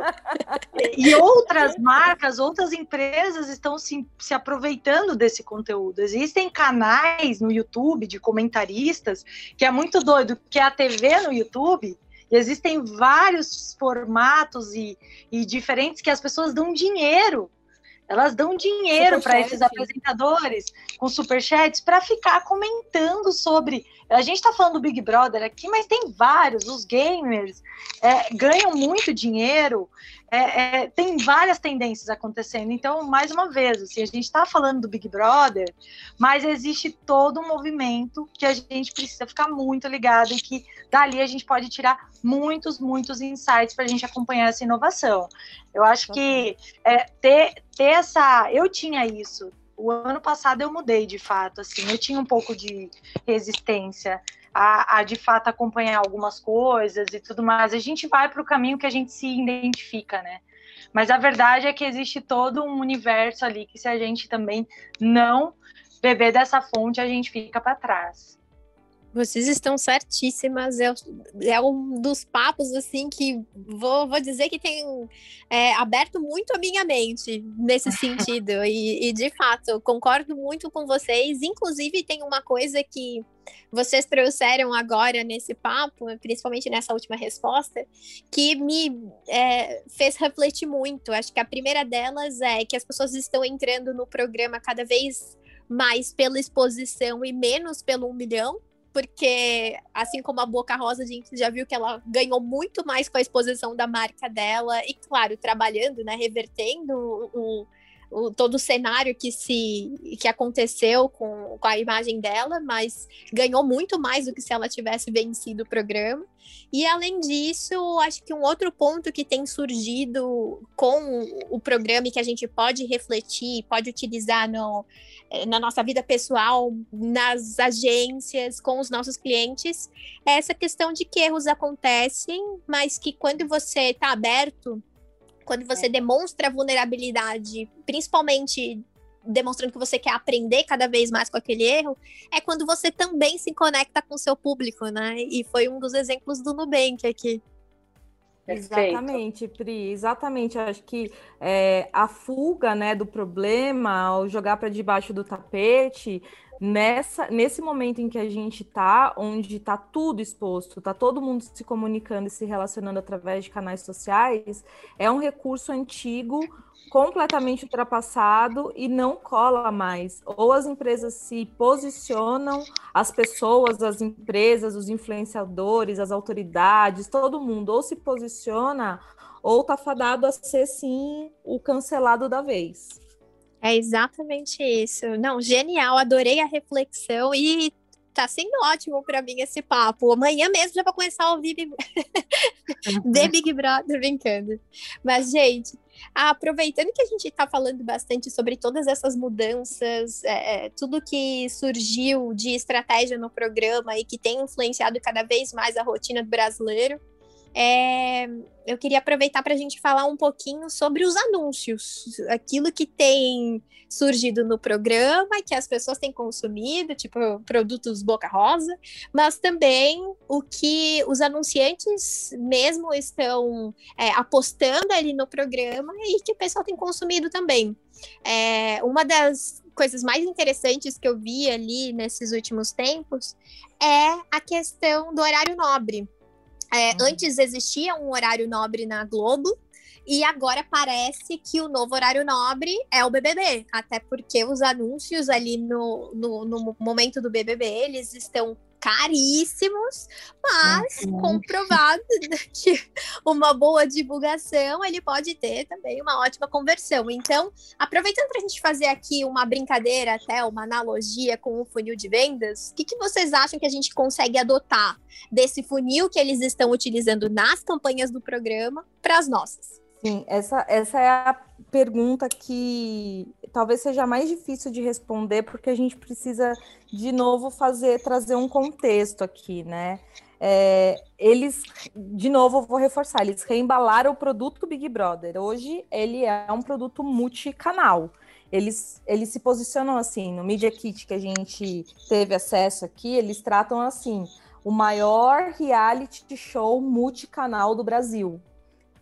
E outras marcas, outras empresas estão se, se aproveitando desse conteúdo. Existem canais no YouTube de comentaristas que é muito doido, que é a TV no YouTube e existem vários formatos e, e diferentes que as pessoas dão dinheiro Elas dão dinheiro para esses apresentadores com superchats para ficar comentando sobre. A gente está falando do Big Brother aqui, mas tem vários. Os gamers é, ganham muito dinheiro. É, é, tem várias tendências acontecendo. Então, mais uma vez, assim, a gente está falando do Big Brother, mas existe todo um movimento que a gente precisa ficar muito ligado e que dali a gente pode tirar muitos, muitos insights para a gente acompanhar essa inovação. Eu acho que é, ter, ter essa. Eu tinha isso. O ano passado eu mudei de fato, assim, eu tinha um pouco de resistência a, a de fato acompanhar algumas coisas e tudo mais. A gente vai para o caminho que a gente se identifica, né? Mas a verdade é que existe todo um universo ali que se a gente também não beber dessa fonte, a gente fica para trás. Vocês estão certíssimas. É, é, um dos papos, assim, que vou, vou dizer que tem é, aberto muito a minha mente nesse sentido. e, e, de fato, concordo muito com vocês. Inclusive, tem uma coisa que vocês trouxeram agora nesse papo, principalmente nessa última resposta, que me é, fez refletir muito. Acho que a primeira delas é que as pessoas estão entrando no programa cada vez mais pela exposição e menos pelo um milhão porque assim como a Boca Rosa, a gente já viu que ela ganhou muito mais com a exposição da marca dela, e claro, trabalhando, né, revertendo o, o, todo o cenário que se que aconteceu com, com a imagem dela, mas ganhou muito mais do que se ela tivesse vencido o programa. E além disso, acho que um outro ponto que tem surgido com o programa e que a gente pode refletir, pode utilizar no, eh, na nossa vida pessoal, nas agências, com os nossos clientes, é essa questão de que erros acontecem, mas que quando você está aberto quando você é. demonstra vulnerabilidade, principalmente demonstrando que você quer aprender cada vez mais com aquele erro, é quando você também se conecta com o seu público, né? E foi um dos exemplos do Nubank aqui. Exatamente, Pri, exatamente. Acho que é, a fuga né, do problema, ao jogar para debaixo do tapete, nessa, nesse momento em que a gente está, onde está tudo exposto, está todo mundo se comunicando e se relacionando através de canais sociais, é um recurso antigo, completamente ultrapassado e não cola mais. Ou as empresas se posicionam, as pessoas, as empresas, os influenciadores, as autoridades, todo mundo ou se posiciona ou está fadado a ser sim o cancelado da vez. É exatamente isso. Não, genial, adorei a reflexão e tá sendo ótimo para mim esse papo. Amanhã mesmo já vou começar a ouvir. The Big Brother brincando. Mas, gente, aproveitando que a gente está falando bastante sobre todas essas mudanças, é, é, tudo que surgiu de estratégia no programa e que tem influenciado cada vez mais a rotina do brasileiro, é, eu queria aproveitar para a gente falar um pouquinho sobre os anúncios, aquilo que tem surgido no programa, que as pessoas têm consumido, tipo produtos Boca Rosa, mas também o que os anunciantes mesmo estão é, apostando ali no programa e que o pessoal tem consumido também. É, uma das coisas mais interessantes que eu vi ali nesses últimos tempos é a questão do horário nobre. É, uhum. Antes existia um horário nobre na Globo, e agora parece que o novo horário nobre é o BBB, até porque os anúncios ali no, no, no momento do BBB eles estão caríssimos, mas uhum. comprovado que uma boa divulgação ele pode ter também uma ótima conversão. Então, aproveitando para a gente fazer aqui uma brincadeira, até uma analogia com o funil de vendas, o que, que vocês acham que a gente consegue adotar desse funil que eles estão utilizando nas campanhas do programa para as nossas? Sim, essa, essa é a pergunta que talvez seja mais difícil de responder, porque a gente precisa, de novo, fazer, trazer um contexto aqui, né? É, eles, de novo, vou reforçar, eles reembalaram o produto Big Brother. Hoje ele é um produto multicanal. Eles, eles se posicionam assim, no Media Kit que a gente teve acesso aqui, eles tratam assim, o maior reality show multicanal do Brasil.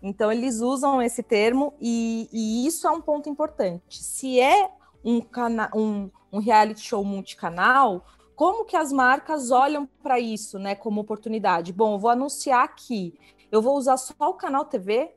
Então, eles usam esse termo e, e isso é um ponto importante. Se é um, cana um, um reality show multicanal, como que as marcas olham para isso, né, como oportunidade? Bom, vou anunciar aqui, eu vou usar só o canal TV,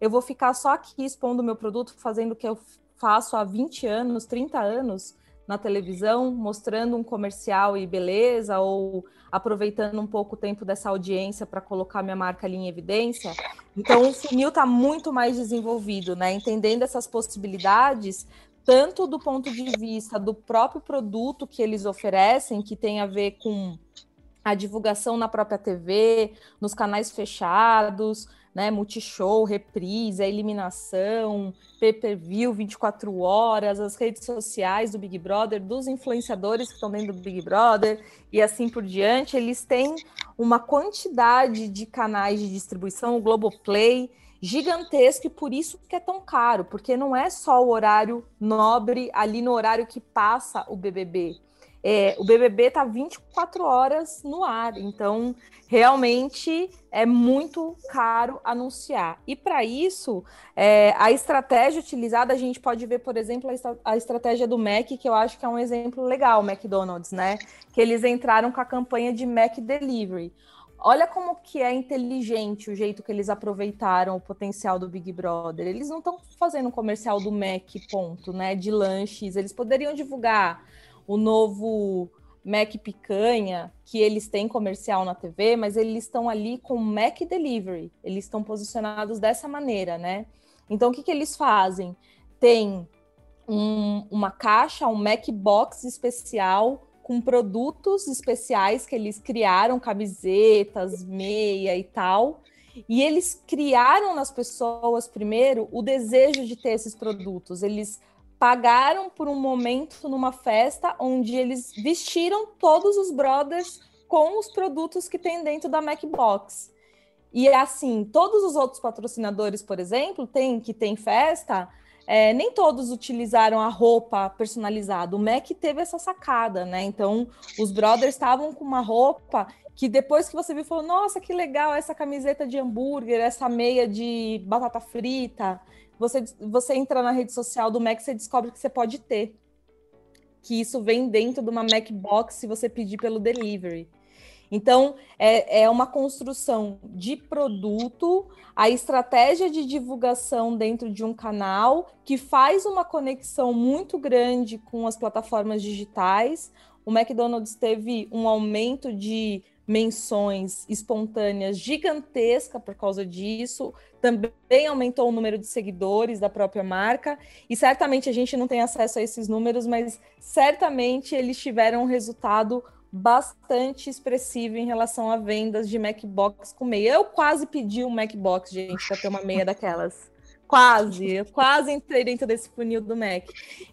eu vou ficar só aqui expondo o meu produto, fazendo o que eu faço há 20 anos, 30 anos na televisão, mostrando um comercial e beleza, ou aproveitando um pouco o tempo dessa audiência para colocar minha marca ali em evidência. Então, o funil está muito mais desenvolvido, né? Entendendo essas possibilidades, tanto do ponto de vista do próprio produto que eles oferecem, que tem a ver com a divulgação na própria TV, nos canais fechados, né, multishow, reprise, eliminação, pay-per-view 24 horas, as redes sociais do Big Brother, dos influenciadores que estão dentro do Big Brother e assim por diante, eles têm uma quantidade de canais de distribuição, o Globoplay, gigantesco e por isso que é tão caro, porque não é só o horário nobre ali no horário que passa o BBB. É, o BBB está 24 horas no ar, então realmente é muito caro anunciar. E para isso, é, a estratégia utilizada, a gente pode ver, por exemplo, a, a, estratégia do Mac, que eu acho que é um exemplo legal, McDonald's, né? Que eles entraram com a campanha de Mac Delivery. Olha como que é inteligente o jeito que eles aproveitaram o potencial do Big Brother. Eles não estão fazendo um comercial do Mac, ponto, né? De lanches. Eles poderiam divulgar o novo Mac Picanha, que eles têm comercial na TV, mas eles estão ali com Mac Delivery. Eles estão posicionados dessa maneira, né? Então, o que, que eles fazem? Tem um, uma caixa, um Mac Box especial com produtos especiais que eles criaram, camisetas, meia e tal. E eles criaram nas pessoas, primeiro, o desejo de ter esses produtos. Eles pagaram por um momento numa festa onde eles vestiram todos os brothers com os produtos que tem dentro da Macbox. E assim, todos os outros patrocinadores, por exemplo, tem que tem festa, é, nem todos utilizaram a roupa personalizada. O Mac teve essa sacada, né? Então, os brothers estavam com uma roupa que depois que você viu, falou: Nossa, que legal essa camiseta de hambúrguer, essa meia de batata frita você, você entra na rede social do Mac, você descobre que você pode ter. Que isso vem dentro de uma Macbox se você pedir pelo delivery. Então, é, é uma construção de produto, a estratégia de divulgação dentro de um canal que faz uma conexão muito grande com as plataformas digitais. O McDonald's teve um aumento de menções espontâneas gigantesca por causa disso, também aumentou o número de seguidores da própria marca, e certamente a gente não tem acesso a esses números, mas certamente eles tiveram um resultado bastante expressivo em relação a vendas de Macbox com meia. Eu quase pedi um Macbox, gente, para ter uma meia daquelas. Quase, eu quase entrei dentro desse funil do Mac.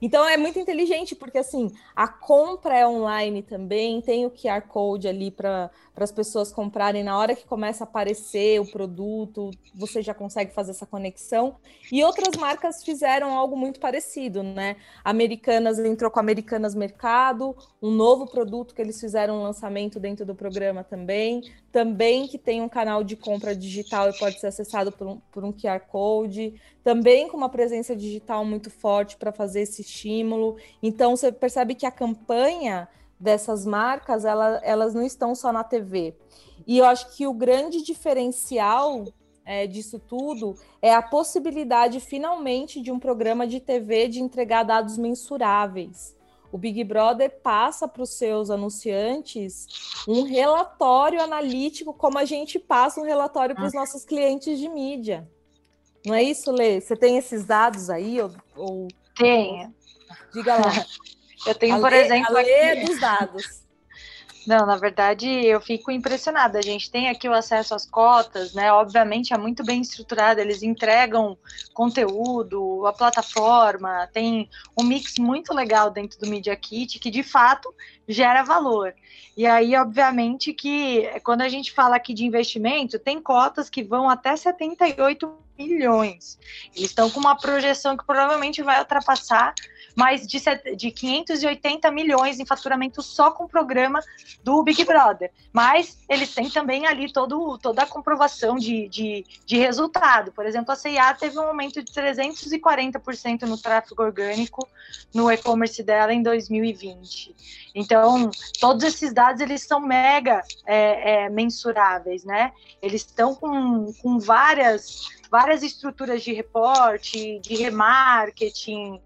Então é muito inteligente, porque assim, a compra é online também, tem o QR Code ali para as pessoas comprarem na hora que começa a aparecer o produto, você já consegue fazer essa conexão. E outras marcas fizeram algo muito parecido, né? Americanas entrou com Americanas Mercado, um novo produto que eles fizeram um lançamento dentro do programa também, também que tem um canal de compra digital e pode ser acessado por um, por um QR Code também com uma presença digital muito forte para fazer esse estímulo. Então, você percebe que a campanha dessas marcas, ela, elas não estão só na TV. E eu acho que o grande diferencial é, disso tudo é a possibilidade, finalmente, de um programa de TV de entregar dados mensuráveis. O Big Brother passa para os seus anunciantes um relatório analítico, como a gente passa um relatório para os nossos clientes de mídia. Não é isso, Lê? Você tem esses dados aí? Ou, ou... Tenho. Diga lá. Eu tenho, a por Lê, exemplo. A Lê aqui... dos dados. Não, na verdade, eu fico impressionada. A gente tem aqui o acesso às cotas, né? Obviamente é muito bem estruturado, eles entregam conteúdo, a plataforma, tem um mix muito legal dentro do Media Kit que de fato gera valor. E aí, obviamente, que quando a gente fala aqui de investimento, tem cotas que vão até 78 milhões. Eles estão com uma projeção que provavelmente vai ultrapassar mais de, de 580 milhões em faturamento só com o programa do Big Brother. Mas eles têm também ali todo, toda a comprovação de, de, de resultado. Por exemplo, a CIA teve um aumento de 340% no tráfego orgânico no e-commerce dela em 2020. Então, todos esses dados eles são mega é, é, mensuráveis, né? Eles estão com, com várias várias estruturas de reporte, de remarketing,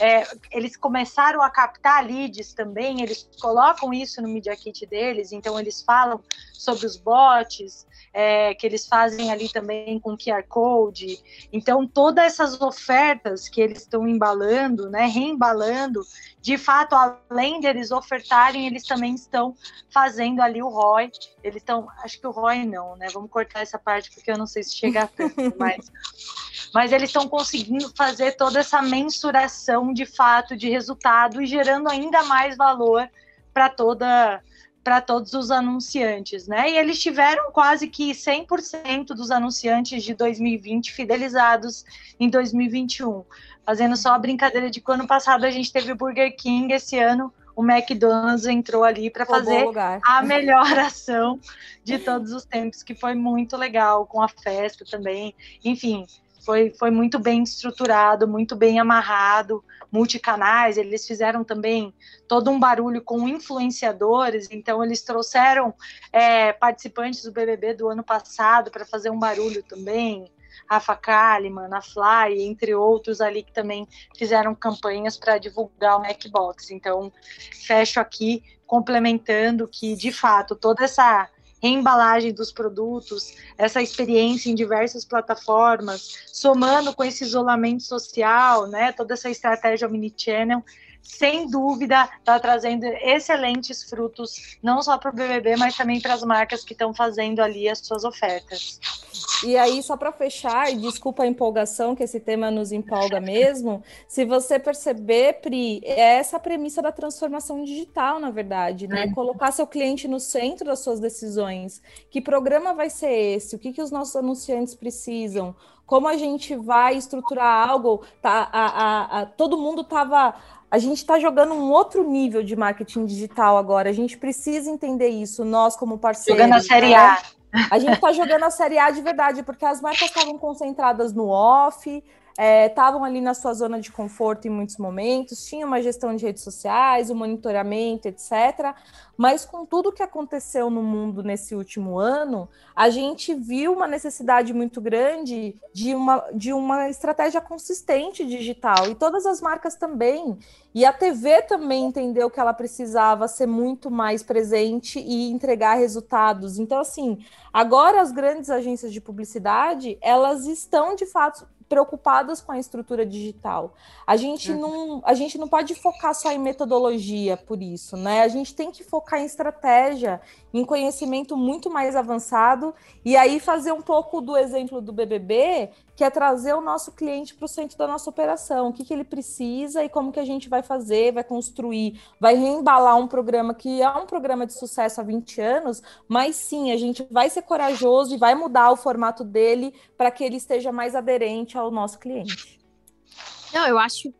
é, eles começaram a captar leads também, eles colocam isso no Media Kit deles, então eles falam sobre os bots, é, que eles fazem ali também com QR Code. Então, todas essas ofertas que eles estão embalando, né, reembalando, de fato, além deles ofertarem, eles também estão fazendo ali o ROI. Eles estão, acho que o ROI não, né? Vamos cortar essa parte porque eu não sei se chega a tanto, mas, mas eles estão conseguindo fazer toda essa mensuração de fato de resultado e gerando ainda mais valor para toda para todos os anunciantes, né? E eles tiveram quase que 100% dos anunciantes de 2020 fidelizados em 2021. Fazendo só a brincadeira de que ano passado a gente teve o Burger King, esse ano o McDonald's entrou ali para fazer a melhor ação de todos os tempos, que foi muito legal, com a festa também. Enfim, foi, foi muito bem estruturado, muito bem amarrado, multicanais. Eles fizeram também todo um barulho com influenciadores, então eles trouxeram é, participantes do BBB do ano passado para fazer um barulho também. Rafa Kalimann, a Fly, entre outros ali que também fizeram campanhas para divulgar o Macbox. Então, fecho aqui complementando que, de fato, toda essa reembalagem dos produtos, essa experiência em diversas plataformas, somando com esse isolamento social, né, toda essa estratégia omnichannel, sem dúvida está trazendo excelentes frutos, não só para o BBB, mas também para as marcas que estão fazendo ali as suas ofertas. E aí, só para fechar, e desculpa a empolgação, que esse tema nos empolga mesmo, se você perceber, Pri, é essa a premissa da transformação digital, na verdade, né? É. Colocar seu cliente no centro das suas decisões. Que programa vai ser esse? O que, que os nossos anunciantes precisam? Como a gente vai estruturar algo? Tá, a, a, a todo mundo estava a gente está jogando um outro nível de marketing digital agora. A gente precisa entender isso, nós como parceiros. Jogando a Série né? A. A gente está jogando a Série A de verdade, porque as marcas estavam concentradas no off, estavam é, ali na sua zona de conforto em muitos momentos, tinha uma gestão de redes sociais, o um monitoramento, etc. Mas com tudo que aconteceu no mundo nesse último ano, a gente viu uma necessidade muito grande de uma, de uma estratégia consistente digital, e todas as marcas também. E a TV também entendeu que ela precisava ser muito mais presente e entregar resultados. Então, assim, agora as grandes agências de publicidade, elas estão de fato preocupadas com a estrutura digital. A gente, uhum. não, a gente não pode focar só em metodologia por isso, né? A gente tem que focar em estratégia, em conhecimento muito mais avançado, e aí fazer um pouco do exemplo do BBB, que é trazer o nosso cliente para o centro da nossa operação, o que, que ele precisa e como que a gente vai fazer, vai construir, vai reembalar um programa que é um programa de sucesso há 20 anos, mas sim, a gente vai ser corajoso e vai mudar o formato dele para que ele esteja mais aderente ao nosso cliente. Não, eu acho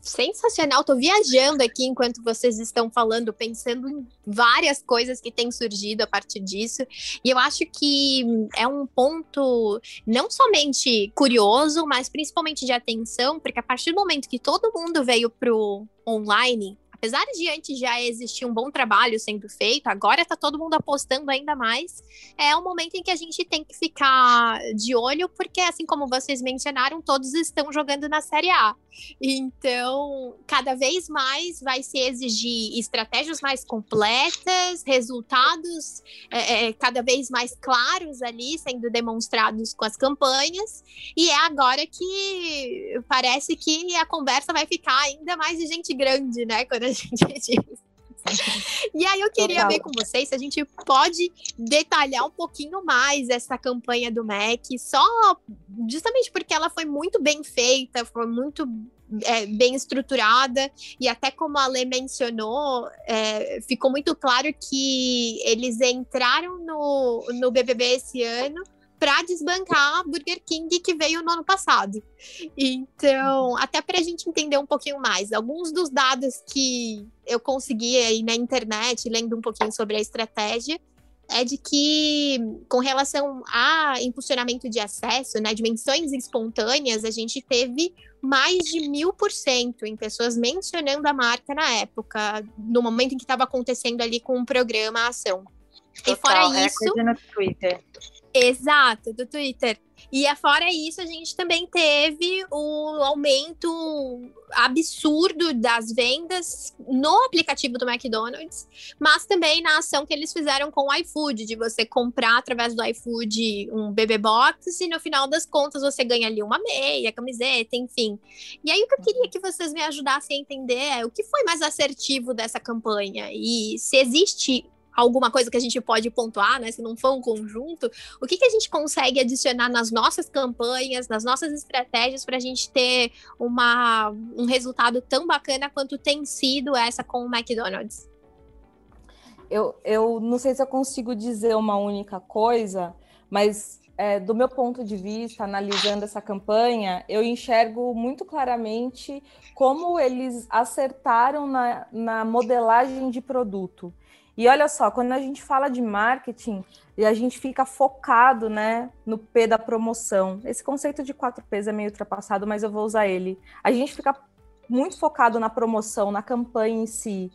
sensacional. Tô viajando aqui enquanto vocês estão falando, pensando em várias coisas que têm surgido a partir disso. E eu acho que é um ponto não somente curioso, mas principalmente de atenção, porque a partir do momento que todo mundo veio pro online, apesar de antes já existir um bom trabalho sendo feito, agora está todo mundo apostando ainda mais. É um momento em que a gente tem que ficar de olho, porque assim como vocês mencionaram, todos estão jogando na Série A. Então, cada vez mais vai se exigir estratégias mais completas, resultados é, é, cada vez mais claros ali sendo demonstrados com as campanhas. E é agora que parece que a conversa vai ficar ainda mais de gente grande, né? Quando a gente diz. E aí eu queria Total. ver com vocês se a gente pode detalhar um pouquinho mais essa campanha do MEC, só justamente porque ela foi muito bem feita, foi muito é, bem estruturada, e até como a Lê mencionou, é, ficou muito claro que eles entraram no, no BBB esse ano para desbancar a Burger King que veio no ano passado. Então, até para a gente entender um pouquinho mais, alguns dos dados que eu consegui aí na internet, lendo um pouquinho sobre a estratégia, é de que, com relação a impulsionamento de acesso, né, dimensões espontâneas, a gente teve mais de mil por cento em pessoas mencionando a marca na época, no momento em que estava acontecendo ali com o programa a ação. Total, e fora isso. No Twitter. Exato, do Twitter. E fora isso, a gente também teve o aumento absurdo das vendas no aplicativo do McDonald's, mas também na ação que eles fizeram com o iFood, de você comprar através do iFood um bebê box e no final das contas você ganha ali uma meia, camiseta, enfim. E aí o que eu queria que vocês me ajudassem a entender é o que foi mais assertivo dessa campanha e se existe alguma coisa que a gente pode pontuar, né? Se não for um conjunto, o que, que a gente consegue adicionar nas nossas campanhas, nas nossas estratégias para a gente ter uma, um resultado tão bacana quanto tem sido essa com o McDonald's? Eu, eu não sei se eu consigo dizer uma única coisa, mas é, do meu ponto de vista, analisando essa campanha, eu enxergo muito claramente como eles acertaram na, na modelagem de produto. E olha só, quando a gente fala de marketing, e a gente fica focado, né, no P da promoção. Esse conceito de 4 Ps é meio ultrapassado, mas eu vou usar ele. A gente fica muito focado na promoção, na campanha em si.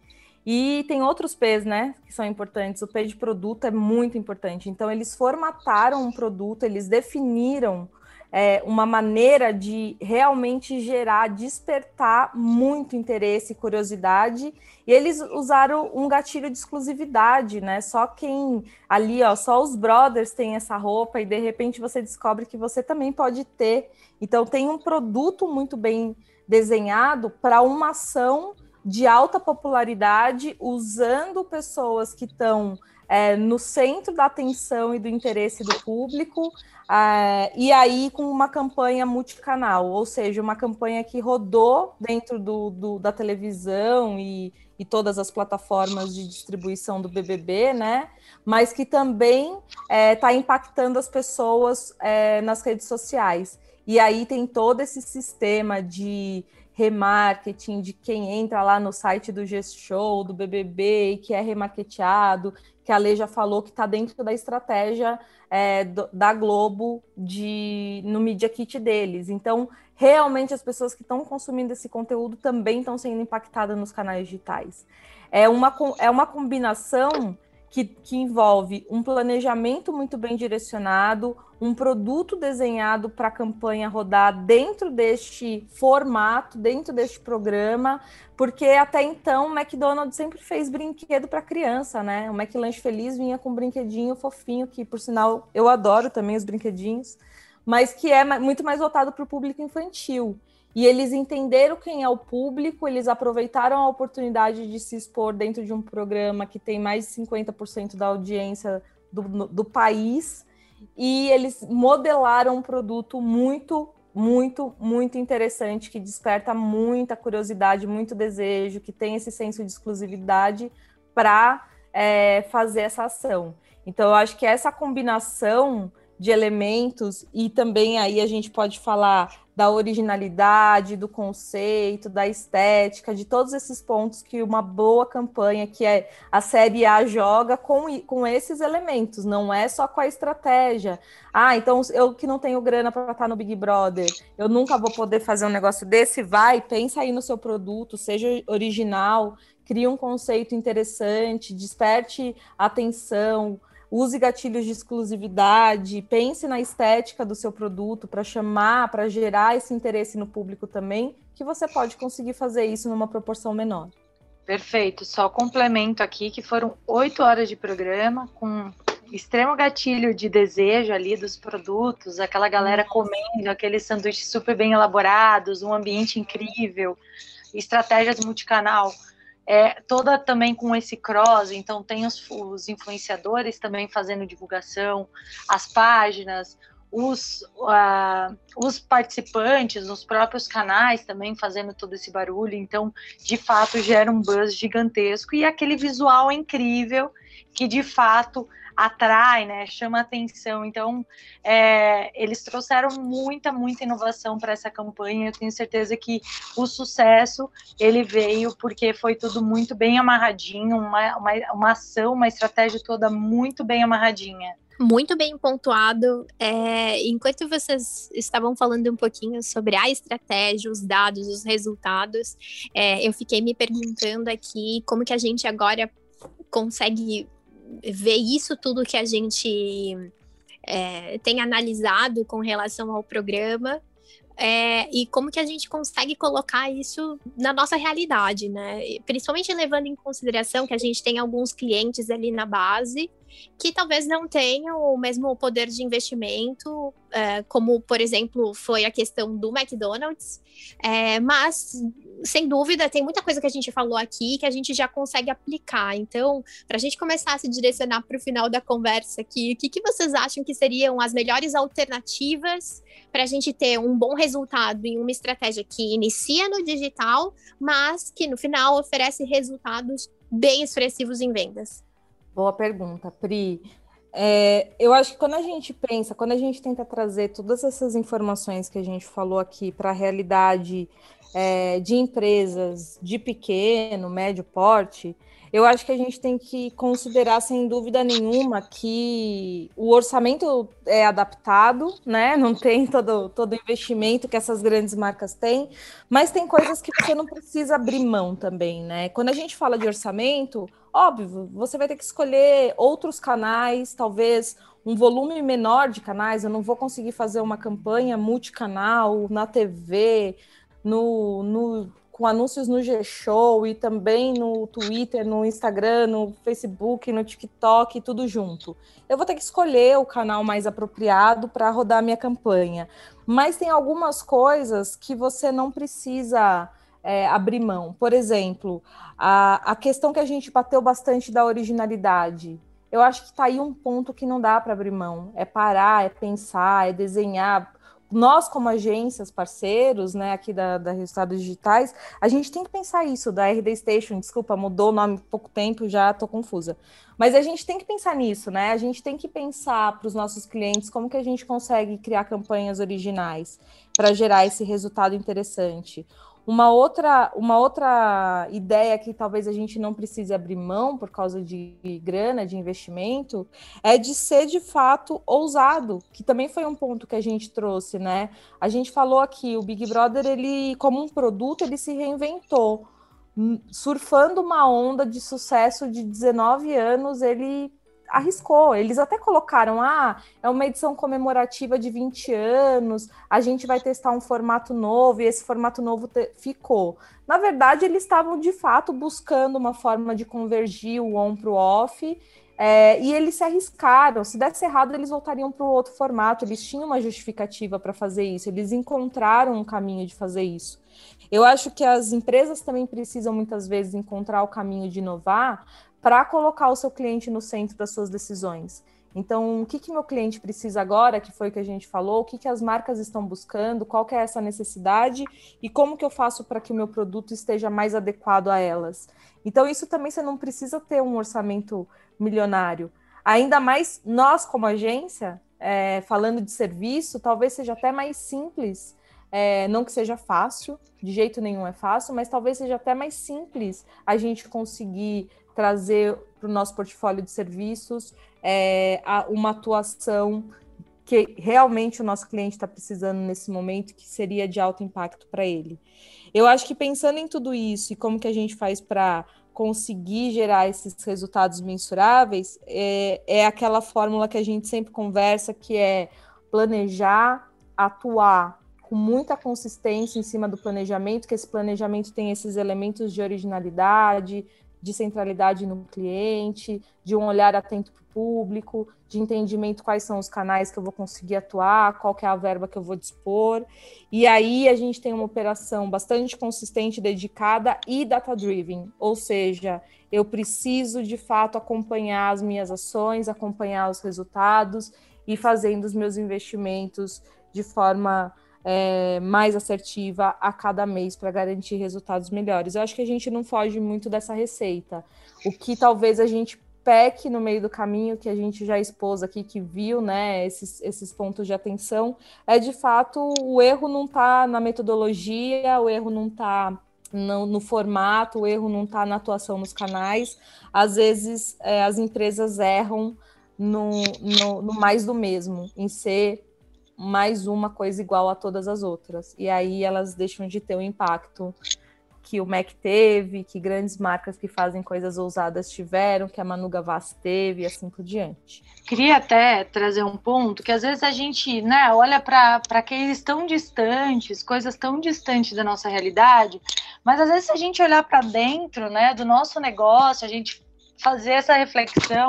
E tem outros P's, né, que são importantes. O P de produto é muito importante. Então, eles formataram um produto, eles definiram é, uma maneira de realmente gerar, despertar muito interesse e curiosidade. E eles usaram um gatilho de exclusividade, né? Só quem ali, ó, só os brothers têm essa roupa e de repente você descobre que você também pode ter. Então tem um produto muito bem desenhado para uma ação de alta popularidade, usando pessoas que estão é, no centro da atenção e do interesse do público, é, e aí com uma campanha multicanal, ou seja, uma campanha que rodou dentro do, do da televisão e, e, todas as plataformas de distribuição do BBB, né? Mas que também está é, tá impactando as pessoas é, nas redes sociais. E aí tem todo esse sistema de remarketing, de quem entra lá no site do G-Show, do BBB, e que é remarketeado, que a Lei já falou que está dentro da estratégia é, do, da Globo de, no Media Kit deles. Então, realmente, as pessoas que estão consumindo esse conteúdo também estão sendo impactadas nos canais digitais. É uma, é uma combinação que, que envolve um planejamento muito bem direcionado, um produto desenhado para a campanha rodar dentro deste formato, dentro deste programa, porque até então o McDonald's sempre fez brinquedo para criança, né? O McLanche Feliz vinha com um brinquedinho fofinho, que por sinal eu adoro também os brinquedinhos, mas que é muito mais voltado para o público infantil. E eles entenderam quem é o público, eles aproveitaram a oportunidade de se expor dentro de um programa que tem mais de 50% da audiência do, do país, e eles modelaram um produto muito, muito, muito interessante, que desperta muita curiosidade, muito desejo, que tem esse senso de exclusividade para é, fazer essa ação. Então, eu acho que essa combinação de elementos, e também aí a gente pode falar da originalidade, do conceito, da estética, de todos esses pontos que uma boa campanha, que é a série A, joga com, com esses elementos, não é só com a estratégia. Ah, então eu que não tenho grana para estar no Big Brother, eu nunca vou poder fazer um negócio desse, vai, pensa aí no seu produto, seja original, crie um conceito interessante, desperte atenção, use gatilhos de exclusividade, pense na estética do seu produto para chamar, para gerar esse interesse no público também, que você pode conseguir fazer isso numa proporção menor. Perfeito. Só complemento aqui que foram oito horas de programa com extremo gatilho de desejo ali dos produtos, aquela galera comendo aqueles sanduíches super bem elaborados, um ambiente incrível, estratégias multicanal é, toda também com esse cross, então tem os, os, influenciadores também fazendo divulgação, as páginas, os, uh, os participantes, os próprios canais também fazendo todo esse barulho, então de fato gera um buzz gigantesco e aquele visual incrível que de fato atrai, né, chama atenção. Então, é, eles trouxeram muita, muita inovação para essa campanha. Eu tenho certeza que o sucesso ele veio porque foi tudo muito bem amarradinho, uma, uma, uma ação, uma estratégia toda muito bem amarradinha. Muito bem pontuado. É, enquanto vocês estavam falando um pouquinho sobre a estratégia, os dados, os resultados, é, eu fiquei me perguntando aqui como que a gente agora consegue ver isso tudo que a gente é, tem analisado com relação ao programa é, e como que a gente consegue colocar isso na nossa realidade, né? Principalmente levando em consideração que a gente tem alguns clientes ali na base que talvez não tenham o mesmo poder de investimento, é, como, por exemplo, foi a questão do McDonald's, é, mas, sem dúvida, tem muita coisa que a gente falou aqui que a gente já consegue aplicar. Então, para a gente começar a se direcionar para o final da conversa aqui, o que, que vocês acham que seriam as melhores alternativas para a gente ter um bom resultado em uma estratégia que inicia no digital, mas que no final oferece resultados bem expressivos em vendas? Boa pergunta, Pri. É, eu acho que quando a gente pensa, quando a gente tenta trazer todas essas informações que a gente falou aqui para a realidade é, de empresas de pequeno, médio porte, eu acho que a gente tem que considerar, sem dúvida nenhuma, que o orçamento é adaptado, né? Não tem todo, todo investimento que essas grandes marcas têm, mas tem coisas que você não precisa abrir mão também, né? Quando a gente fala de orçamento, óbvio, você vai ter que escolher outros canais, talvez um volume menor de canais. Eu não vou conseguir fazer uma campanha multicanal na TV, no, no com anúncios no G-Show e também no Twitter, no Instagram, no Facebook, no TikTok, tudo junto. Eu vou ter que escolher o canal mais apropriado para rodar minha campanha. Mas tem algumas coisas que você não precisa é, abrir mão. Por exemplo, a, a questão que a gente bateu bastante da originalidade. Eu acho que está aí um ponto que não dá para abrir mão. É parar, é pensar, é desenhar nós, como agências, parceiros, né, aqui da, da Resultados Digitais, a gente tem que pensar isso, da RD Station, desculpa, mudou o nome há pouco tempo, já estou confusa. Mas a gente tem que pensar nisso, né? A gente tem que pensar para os nossos clientes como que a gente consegue criar campanhas originais para gerar esse resultado interessante. Uma outra, uma outra ideia que talvez a gente não precise abrir mão por causa de grana, de investimento, é de ser de fato ousado, que também foi um ponto que a gente trouxe, né? A gente falou aqui, o Big Brother, ele, como um produto, ele se reinventou. Surfando uma onda de sucesso de 19 anos, ele arriscou. Eles até colocaram: ah, é uma edição comemorativa de 20 anos, a gente vai testar um formato novo, e esse formato novo ficou. Na verdade, eles estavam de fato buscando uma forma de convergir o on para o off. É, e eles se arriscaram. Se desse errado, eles voltariam para o outro formato. Eles tinham uma justificativa para fazer isso. Eles encontraram um caminho de fazer isso. Eu acho que as empresas também precisam muitas vezes encontrar o caminho de inovar para colocar o seu cliente no centro das suas decisões. Então, o que, que meu cliente precisa agora, que foi o que a gente falou, o que, que as marcas estão buscando, qual que é essa necessidade e como que eu faço para que o meu produto esteja mais adequado a elas. Então, isso também você não precisa ter um orçamento milionário. Ainda mais nós, como agência, é, falando de serviço, talvez seja até mais simples é, não que seja fácil, de jeito nenhum é fácil, mas talvez seja até mais simples a gente conseguir trazer para o nosso portfólio de serviços é, uma atuação que realmente o nosso cliente está precisando nesse momento, que seria de alto impacto para ele. Eu acho que pensando em tudo isso e como que a gente faz para conseguir gerar esses resultados mensuráveis, é, é aquela fórmula que a gente sempre conversa, que é planejar, atuar com muita consistência em cima do planejamento, que esse planejamento tem esses elementos de originalidade, de centralidade no cliente, de um olhar atento para o público, de entendimento quais são os canais que eu vou conseguir atuar, qual que é a verba que eu vou dispor. E aí a gente tem uma operação bastante consistente, dedicada e data-driven, ou seja, eu preciso de fato acompanhar as minhas ações, acompanhar os resultados e fazendo os meus investimentos de forma é, mais assertiva a cada mês para garantir resultados melhores. Eu acho que a gente não foge muito dessa receita. O que talvez a gente peque no meio do caminho, que a gente já expôs aqui, que viu né, esses, esses pontos de atenção, é de fato o erro não está na metodologia, o erro não está no, no, formato, o erro não está na atuação nos canais. Às vezes é, as empresas erram no, no, no mais do mesmo, em ser mais uma coisa igual a todas as outras. E aí elas deixam de ter o impacto que o Mac teve, que grandes marcas que fazem coisas ousadas tiveram, que a Manu Gavassi teve e assim por diante. Queria até trazer um ponto que às vezes a gente né, olha para aqueles tão distantes, coisas tão distantes da nossa realidade, mas às vezes se a gente olhar para dentro né, do nosso negócio, a gente fazer essa reflexão,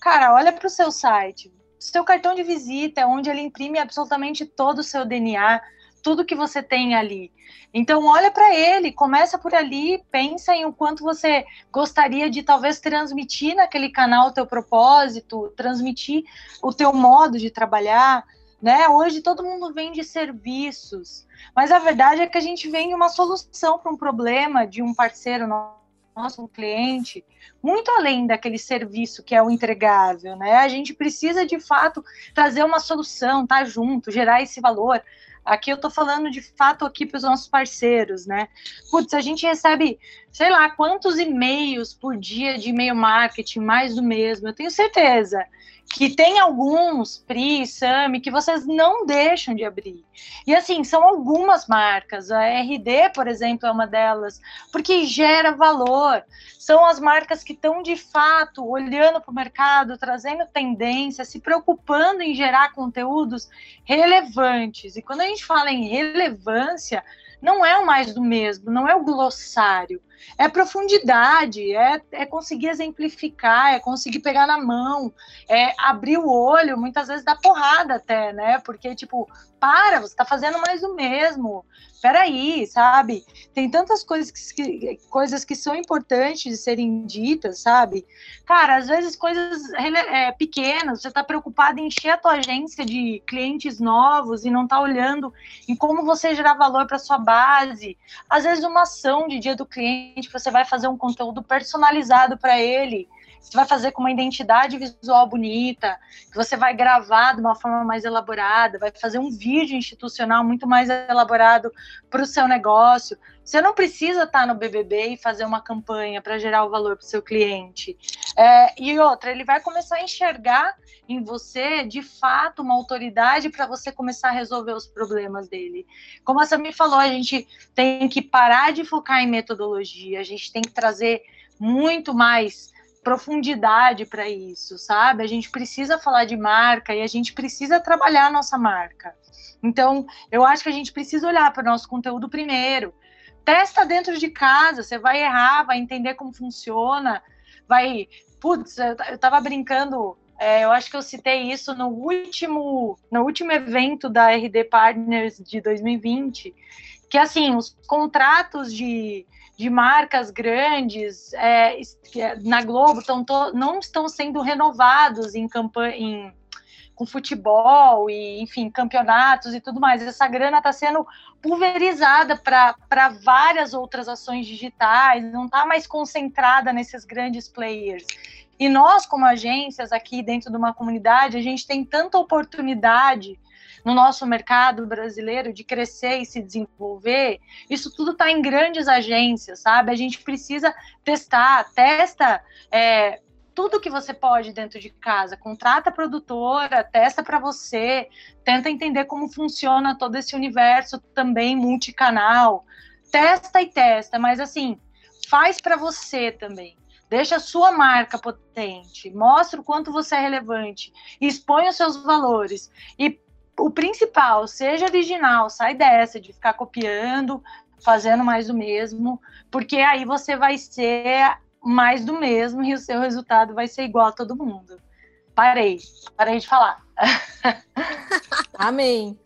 cara, olha para o seu site, seu cartão de visita, é onde ele imprime absolutamente todo o seu DNA, tudo que você tem ali. Então olha para ele, começa por ali, pensa em o quanto você gostaria de talvez transmitir naquele canal o teu propósito, transmitir o teu modo de trabalhar, né? Hoje todo mundo vende serviços, mas a verdade é que a gente vende uma solução para um problema de um parceiro nosso, um cliente, muito além daquele serviço que é o entregável, né? A gente precisa de fato trazer uma solução, tá junto, gerar esse valor. Aqui eu estou falando de fato aqui para os nossos parceiros, né? Putz, a gente recebe, sei lá, quantos e-mails por dia de e-mail marketing, mais do mesmo. Eu tenho certeza que tem alguns, PRI, SAMI, que vocês não deixam de abrir. E assim, são algumas marcas, a RD, por exemplo, é uma delas, porque gera valor. São as marcas que estão de fato olhando para o mercado, trazendo tendência, se preocupando em gerar conteúdos relevantes. E quando a gente fala em relevância, não é o mais do mesmo, não é o glossário é profundidade, é, é conseguir exemplificar, é conseguir pegar na mão, é abrir o olho, muitas vezes dá porrada até, né? Porque, tipo, para, você está fazendo mais do mesmo. Peraí, sabe? Tem tantas coisas que, coisas que são importantes de serem ditas, sabe? Cara, às vezes coisas é, pequenas, você está preocupado em encher a tua agência de clientes novos e não está olhando em como você gerar valor para sua base. Às vezes uma ação de dia do cliente, você vai fazer um conteúdo personalizado para ele você vai fazer com uma identidade visual bonita, que você vai gravar de uma forma mais elaborada, vai fazer um vídeo institucional muito mais elaborado para o seu negócio. Você não precisa estar no BBB e fazer uma campanha para gerar o valor para o seu cliente. É, e outra, ele vai começar a enxergar em você, de fato, uma autoridade para você começar a resolver os problemas dele. Como a Sami falou, a gente tem que parar de focar em metodologia, a gente tem que trazer muito mais profundidade para isso, sabe? A gente precisa falar de marca e a gente precisa trabalhar a nossa marca. Então, eu acho que a gente precisa olhar para o nosso conteúdo primeiro. Testa dentro de casa, você vai errar, vai entender como funciona, vai. Putz, eu estava brincando, é, eu acho que eu citei isso no último, no último evento da RD Partners de 2020, que assim, os contratos de de marcas grandes é, é na Globo estão não estão sendo renovados em campanha com futebol e enfim campeonatos e tudo mais. Essa grana está sendo pulverizada para várias outras ações digitais, não está mais concentrada nesses grandes players. E nós, como agências aqui dentro de uma comunidade, a gente tem tanta oportunidade no nosso mercado brasileiro de crescer e se desenvolver, isso tudo está em grandes agências, sabe? A gente precisa testar, testa é, tudo que você pode dentro de casa. Contrata a produtora, testa para você, tenta entender como funciona todo esse universo também multicanal. Testa e testa, mas assim, faz para você também. Deixa a sua marca potente, mostra o quanto você é relevante, expõe os seus valores e o principal, seja original, sai dessa de ficar copiando, fazendo mais do mesmo, porque aí você vai ser mais do mesmo e o seu resultado vai ser igual a todo mundo. Parei, parei de falar. Amém.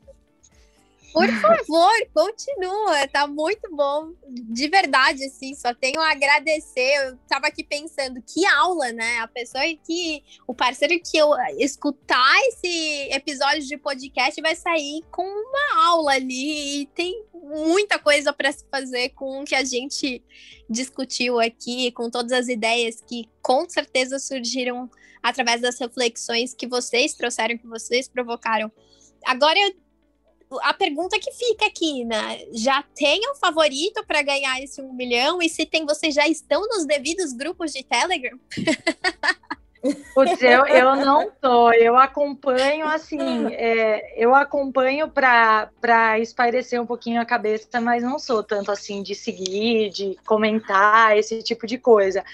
Por favor, continua, tá muito bom. De verdade, assim, só tenho a agradecer. Eu tava aqui pensando, que aula, né? A pessoa que, o parceiro que eu escutar esse episódio de podcast vai sair com uma aula ali. E tem muita coisa para se fazer com o que a gente discutiu aqui, com todas as ideias que com certeza surgiram através das reflexões que vocês trouxeram, que vocês provocaram. Agora eu a pergunta que fica aqui, né? Já tem um favorito para ganhar esse um milhão? E se tem, vocês já estão nos devidos grupos de Telegram? Putz, eu, eu não tô, eu acompanho assim, é, eu acompanho para espairecer um pouquinho a cabeça, mas não sou tanto assim de seguir, de comentar, esse tipo de coisa.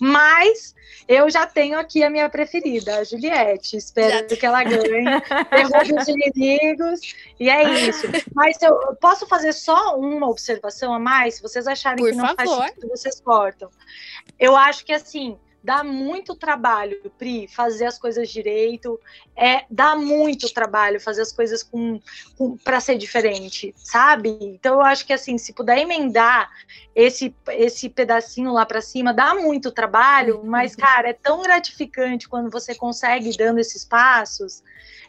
Mas eu já tenho aqui a minha preferida, a Juliette. Espero já. que ela ganhe, derrube os inimigos, e é isso. Mas eu posso fazer só uma observação a mais? Se vocês acharem Por que não favor. faz sentido, vocês cortam. Eu acho que assim dá muito trabalho, Pri, fazer as coisas direito. É, dá muito trabalho fazer as coisas com, com para ser diferente, sabe? Então eu acho que assim, se puder emendar esse esse pedacinho lá para cima, dá muito trabalho, mas cara, é tão gratificante quando você consegue dando esses passos.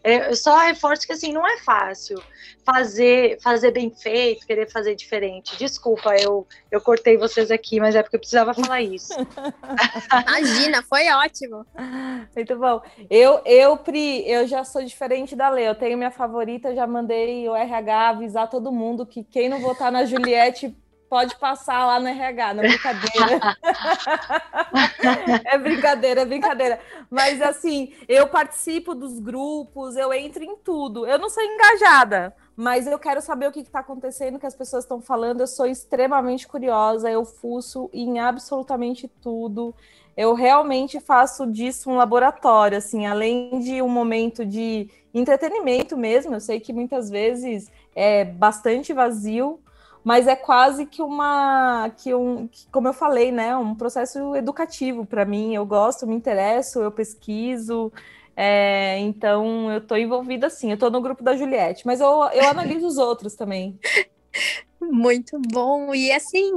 É, eu só reforço que assim não é fácil fazer fazer bem feito, querer fazer diferente. Desculpa, eu eu cortei vocês aqui, mas é porque eu precisava falar isso. Imagina, foi ótimo. Muito bom. Eu eu Pri, eu já sou diferente da Lê. Eu tenho minha favorita, já mandei o RH avisar todo mundo que quem não votar na Juliette pode passar lá no RH, não é brincadeira. é brincadeira, é brincadeira. Mas assim, eu participo dos grupos, eu entro em tudo. Eu não sou engajada, mas eu quero saber o que está acontecendo, o que as pessoas estão falando. Eu sou extremamente curiosa, eu fuço em absolutamente tudo. Eu realmente faço disso um laboratório, assim, além de um momento de entretenimento mesmo. Eu sei que muitas vezes é bastante vazio, mas é quase que uma que um que, como eu falei né um processo educativo para mim eu gosto me interesso eu pesquiso é, então eu estou envolvida assim eu estou no grupo da Juliette mas eu, eu analiso os outros também muito bom. E assim,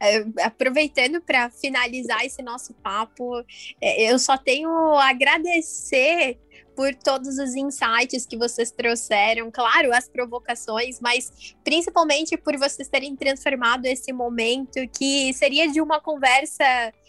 é, aproveitando para finalizar esse nosso papo, é, eu só tenho a agradecer por todos os insights que vocês trouxeram, claro, as provocações, mas principalmente por vocês terem transformado esse momento que seria de uma conversa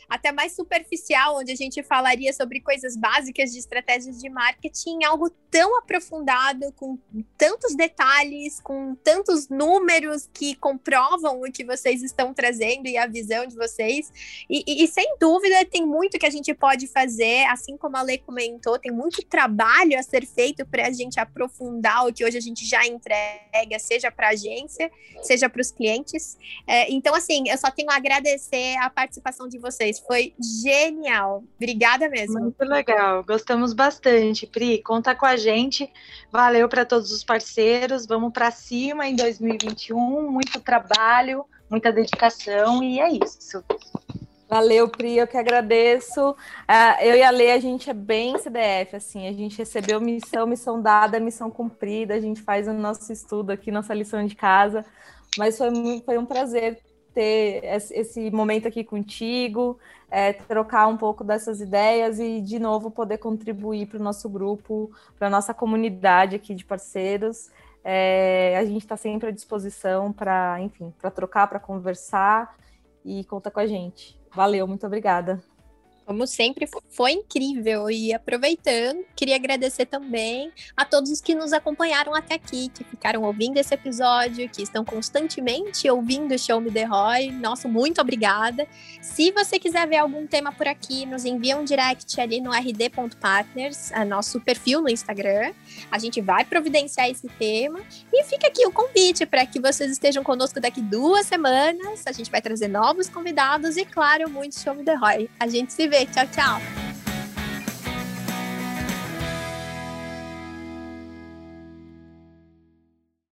até mais superficial, onde a gente falaria sobre coisas básicas de estratégias de marketing, algo tão aprofundado, com tantos detalhes, com tantos números que comprovam o que vocês estão trazendo e a visão de vocês. E, e, e sem dúvida, tem muito que a gente pode fazer, assim como a Lei comentou, tem muito trabalho a ser feito para a gente aprofundar o que hoje a gente já entrega, seja para a agência, seja para os clientes. É, então, assim, eu só tenho a agradecer a participação de vocês foi genial. Obrigada mesmo. Muito legal. Gostamos bastante, Pri. Conta com a gente. Valeu para todos os parceiros. Vamos para cima em 2021. Muito trabalho, muita dedicação e é isso. Valeu, Pri, eu que agradeço. Uh, eu e a Lê, a gente é bem CDF, assim, a gente recebeu missão, missão dada, missão cumprida, a gente faz o nosso estudo aqui, nossa lição de casa, mas foi, foi um prazer ter esse momento aqui contigo, é, trocar um pouco dessas ideias e, de novo, poder contribuir para o nosso grupo, para a nossa comunidade aqui de parceiros. É, a gente está sempre à disposição para, enfim, para trocar, para conversar e conta com a gente. Valeu, muito obrigada. Como sempre, foi incrível. E aproveitando, queria agradecer também a todos os que nos acompanharam até aqui, que ficaram ouvindo esse episódio, que estão constantemente ouvindo o Show Me The Roy. Nossa, muito obrigada. Se você quiser ver algum tema por aqui, nos envia um direct ali no rd.partners, nosso perfil no Instagram. A gente vai providenciar esse tema. E fica aqui o convite para que vocês estejam conosco daqui duas semanas. A gente vai trazer novos convidados e, claro, muito Show Me The Roy. A gente se vê ver. Tchau, tchau.